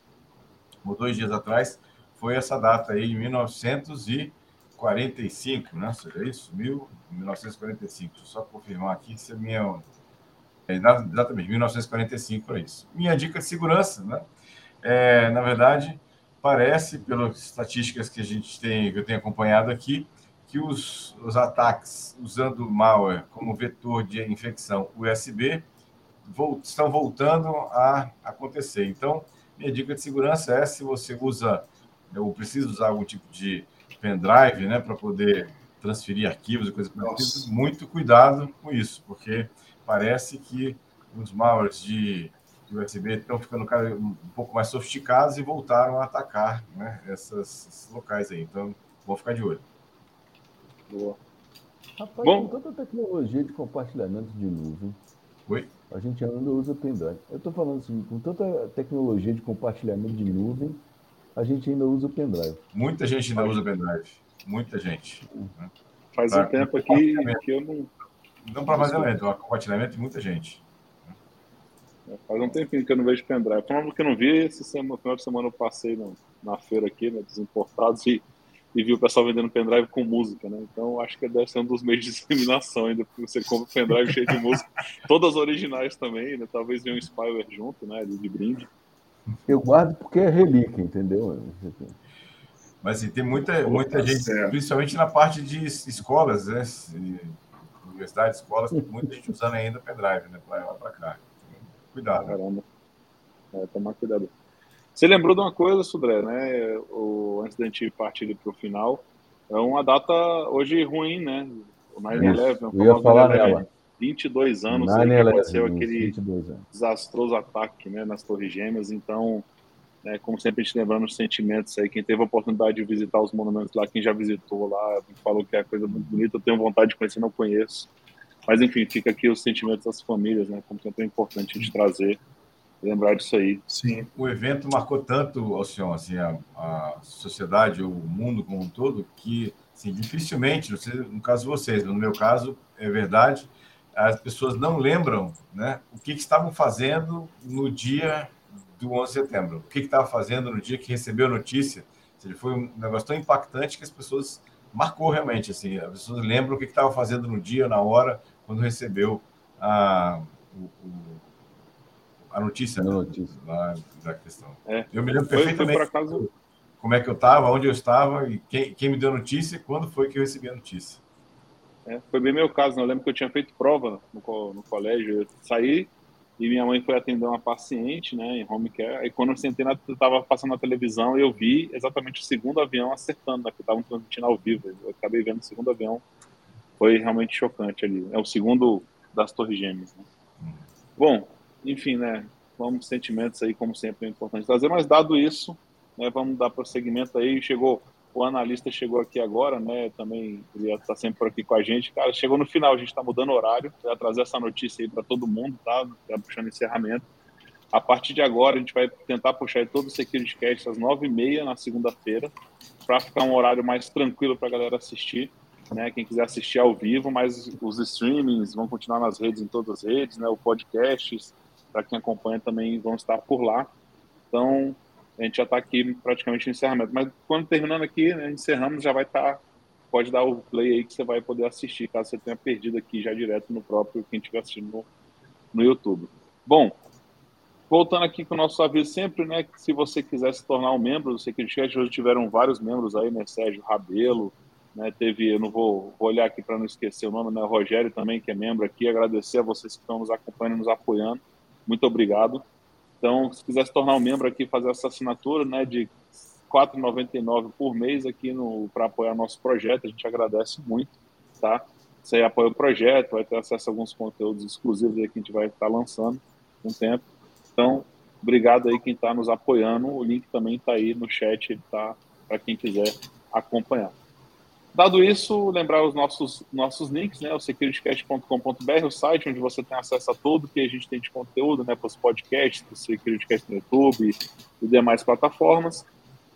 ou dois dias atrás, foi essa data aí, em 1945, né? Seria isso? 1945. Deixa eu só confirmar aqui se é minha é, exatamente, 1945 para isso. Minha dica de segurança, né? É, na verdade, parece, pelas estatísticas que a gente tem, que eu tenho acompanhado aqui, que os, os ataques usando malware como vetor de infecção USB estão voltando a acontecer. Então, minha dica de segurança é se você usa, ou precisa usar algum tipo de pendrive, né, para poder transferir arquivos e coisas parecidas, muito cuidado com isso, porque parece que os malwares de USB estão ficando um pouco mais sofisticados e voltaram a atacar né, essas, esses locais aí. Então, vou ficar de olho. Boa. Rapaz, Bom, com tanta tecnologia de compartilhamento de nuvem, Oi? a gente ainda usa pendrive. Eu estou falando assim, com tanta tecnologia de compartilhamento de nuvem, a gente ainda usa pendrive. Muita gente ainda usa pendrive. Muita gente. Faz um tempo aqui que eu não não para vazamento, é compartilhamento de muita gente. Faz um tempinho que eu não vejo pendrive. Falando que eu não vi, esse semana, final de semana eu passei no, na feira aqui, né, dos importados, e, e vi o pessoal vendendo pendrive com música, né? Então acho que deve ser um dos meios de discriminação ainda, porque você compra pendrive cheio de música, todas originais também, né? Talvez venha um spyware junto, né? De, de brinde. Eu guardo porque é relíquia, entendeu? Mas assim, tem muita, muita gente, principalmente na parte de escolas, né? universidades, escolas, tem muita gente usando ainda pendrive, né? Para lá para cá. Cuidado. Caramba. É, tomar cuidado. Você lembrou de uma coisa, Sudré, né? O, antes da gente partir para o final, é uma data hoje ruim, né? O 9-11, Eu ia falar nela. 22 anos aí que aconteceu aquele desastroso ataque né, nas Torres Gêmeas. Então, né, como sempre, a gente lembrando os sentimentos aí. Quem teve a oportunidade de visitar os monumentos lá, quem já visitou lá, falou que é coisa muito bonita. Eu tenho vontade de conhecer, não conheço. Mas, enfim, fica aqui os sentimentos das famílias, né? Como sempre é importante a gente trazer lembrar disso aí. Sim. O evento marcou tanto, Alcion, assim, a, a sociedade, o mundo como um todo, que assim, dificilmente, sei, no caso de vocês, no meu caso, é verdade, as pessoas não lembram né, o que, que estavam fazendo no dia do 11 de setembro. O que estava fazendo no dia que recebeu a notícia? Seja, foi um negócio tão impactante que as pessoas marcou realmente. Assim, as pessoas lembram o que estava fazendo no dia, na hora, quando recebeu a, o, a notícia, a né, notícia. Lá, da questão. É. Eu me lembro perfeitamente foi, acaso... como é que eu estava, onde eu estava, e quem, quem me deu a notícia e quando foi que eu recebi a notícia. É, foi bem meu caso, né? eu lembro que eu tinha feito prova no, no colégio, eu saí e minha mãe foi atender uma paciente, né, em home care. Aí quando eu sentei, na, eu tava passando na televisão e eu vi exatamente o segundo avião acertando, né, que estavam transmitindo ao vivo. Eu acabei vendo o segundo avião. Foi realmente chocante ali. É o segundo das Torres Gêmeas. Né? Bom, enfim, né, vamos sentimentos aí, como sempre, é importante trazer. Mas dado isso, né, vamos dar prosseguimento aí. Chegou o analista chegou aqui agora, né? Também ele está sempre por aqui com a gente. Cara, chegou no final, a gente está mudando horário. Vai trazer essa notícia aí para todo mundo, tá? Tá puxando encerramento. A partir de agora, a gente vai tentar puxar todo o Security Cast às 9h30 na segunda-feira, para ficar um horário mais tranquilo para a galera assistir. Né, quem quiser assistir ao vivo, mas os streamings vão continuar nas redes, em todas as redes, né, o podcasts, para quem acompanha também vão estar por lá. Então, a gente já está aqui praticamente no encerramento. Mas quando terminando aqui, né, encerramos, já vai estar. Tá, pode dar o play aí que você vai poder assistir, caso você tenha perdido aqui já direto no próprio, quem estiver assistindo no, no YouTube. Bom, voltando aqui com o nosso aviso sempre, né? Que se você quiser se tornar um membro do Chat, hoje tiveram vários membros aí, né? Sérgio Rabelo, né? Teve, eu não vou, vou olhar aqui para não esquecer o nome, né? O Rogério também, que é membro aqui. Agradecer a vocês que estão nos acompanhando, nos apoiando. Muito obrigado. Então, se quiser se tornar um membro aqui, fazer essa assinatura, né, de R$ 4,99 por mês aqui para apoiar nosso projeto, a gente agradece muito, tá? Você apoia o projeto, vai ter acesso a alguns conteúdos exclusivos aí que a gente vai estar lançando com o tempo. Então, obrigado aí quem está nos apoiando. O link também está aí no chat, está para quem quiser acompanhar. Dado isso, lembrar os nossos, nossos links, né? O securitycast.com.br, o site onde você tem acesso a tudo que a gente tem de conteúdo, né? Para os podcasts, o Securitycast no YouTube e demais plataformas.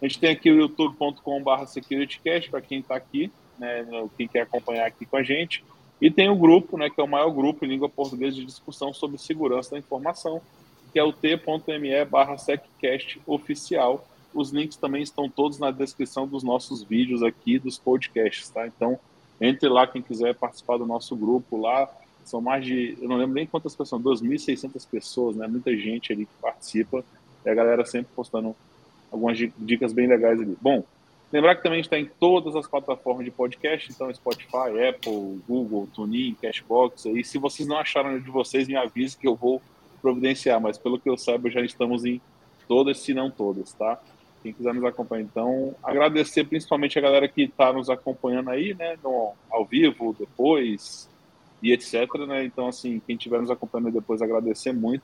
A gente tem aqui o youtube.com.br securitycast, para quem está aqui, né? Quem quer acompanhar aqui com a gente. E tem o grupo, né? Que é o maior grupo em língua portuguesa de discussão sobre segurança da informação, que é o t.me barra seccast oficial os links também estão todos na descrição dos nossos vídeos aqui, dos podcasts, tá? Então, entre lá quem quiser participar do nosso grupo lá. São mais de, eu não lembro nem quantas pessoas, 2.600 pessoas, né? Muita gente ali que participa. E a galera sempre postando algumas dicas bem legais ali. Bom, lembrar que também está em todas as plataformas de podcast, então Spotify, Apple, Google, TuneIn, Cashbox. E se vocês não acharam de vocês, me avise que eu vou providenciar. Mas pelo que eu saiba, já estamos em todas, se não todas, tá? Quem quiser nos acompanhar. Então, agradecer principalmente a galera que está nos acompanhando aí, né, no, ao vivo, depois e etc. Né? Então, assim, quem estiver nos acompanhando depois, agradecer muito.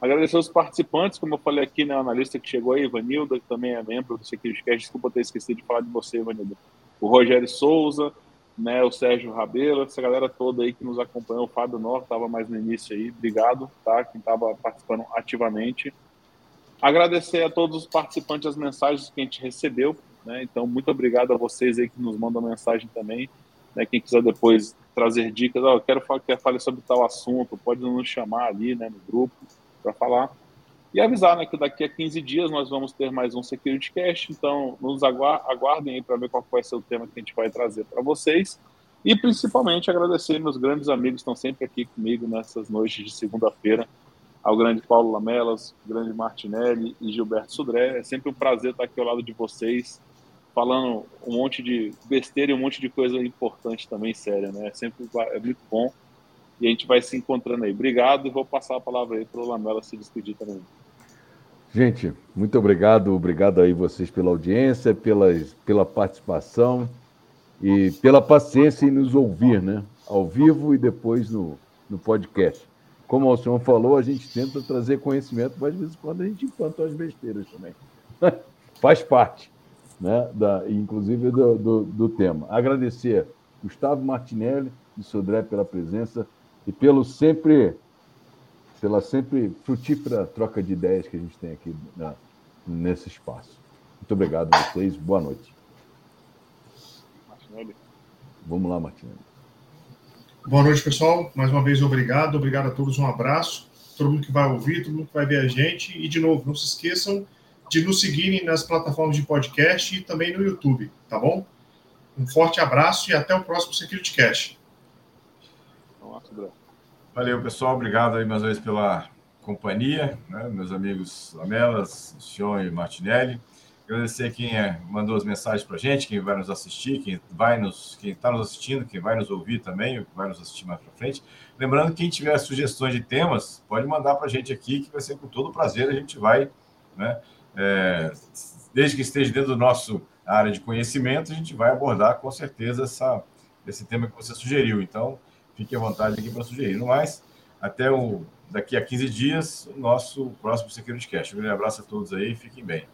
Agradecer os participantes, como eu falei aqui, né, o analista que chegou aí, Ivanilda, que também é membro do SecurityCast, desculpa ter esquecido de falar de você, Ivanilda. O Rogério Souza, né, o Sérgio Rabelo, essa galera toda aí que nos acompanhou, o Fábio Nor, estava mais no início aí, obrigado, tá, quem estava participando ativamente. Agradecer a todos os participantes as mensagens que a gente recebeu. Né? Então, muito obrigado a vocês aí que nos mandam mensagem também. Né? Quem quiser depois trazer dicas, oh, eu quero falar, quero falar sobre tal assunto, pode nos chamar ali né, no grupo para falar. E avisar né, que daqui a 15 dias nós vamos ter mais um Security Cast, então nos aguardem aí para ver qual vai ser o tema que a gente vai trazer para vocês. E principalmente agradecer meus grandes amigos que estão sempre aqui comigo nessas noites de segunda-feira ao grande Paulo Lamelas, grande Martinelli e Gilberto Sudré. É sempre um prazer estar aqui ao lado de vocês, falando um monte de besteira e um monte de coisa importante também, séria, né? É sempre é muito bom. E a gente vai se encontrando aí. Obrigado e vou passar a palavra aí para o Lamela se despedir também. Gente, muito obrigado, obrigado aí vocês pela audiência, pela, pela participação e pela paciência em nos ouvir, né? Ao vivo e depois no, no podcast como o senhor falou, a gente tenta trazer conhecimento, mas de vez em quando a gente implantou as besteiras também. Faz parte, né, da, inclusive do, do, do, tema. Agradecer Gustavo Martinelli e Sodré pela presença e pelo sempre, pela sempre frutífera troca de ideias que a gente tem aqui nesse espaço. Muito obrigado a vocês, boa noite. Martinelli. Vamos lá, Martinelli. Boa noite, pessoal. Mais uma vez, obrigado. Obrigado a todos. Um abraço. Todo mundo que vai ouvir, todo mundo que vai ver a gente. E, de novo, não se esqueçam de nos seguirem nas plataformas de podcast e também no YouTube, tá bom? Um forte abraço e até o próximo Security Cash. Valeu, pessoal. Obrigado aí mais uma vez pela companhia, né? meus amigos Lamelas, Sion e Martinelli. Agradecer quem é, mandou as mensagens para a gente, quem vai nos assistir, quem vai nos, quem está nos assistindo, quem vai nos ouvir também, vai nos assistir mais para frente. Lembrando que quem tiver sugestões de temas, pode mandar para a gente aqui, que vai ser com todo prazer a gente vai, né? É, desde que esteja dentro do nosso área de conhecimento, a gente vai abordar com certeza essa, esse tema que você sugeriu. Então, fique à vontade aqui para sugerir. No mais, até o, daqui a 15 dias, o nosso próximo Security Cast. Um grande abraço a todos aí, fiquem bem.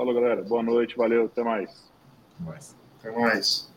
Falou, galera. Boa noite, valeu, até mais. Até mais. Até mais.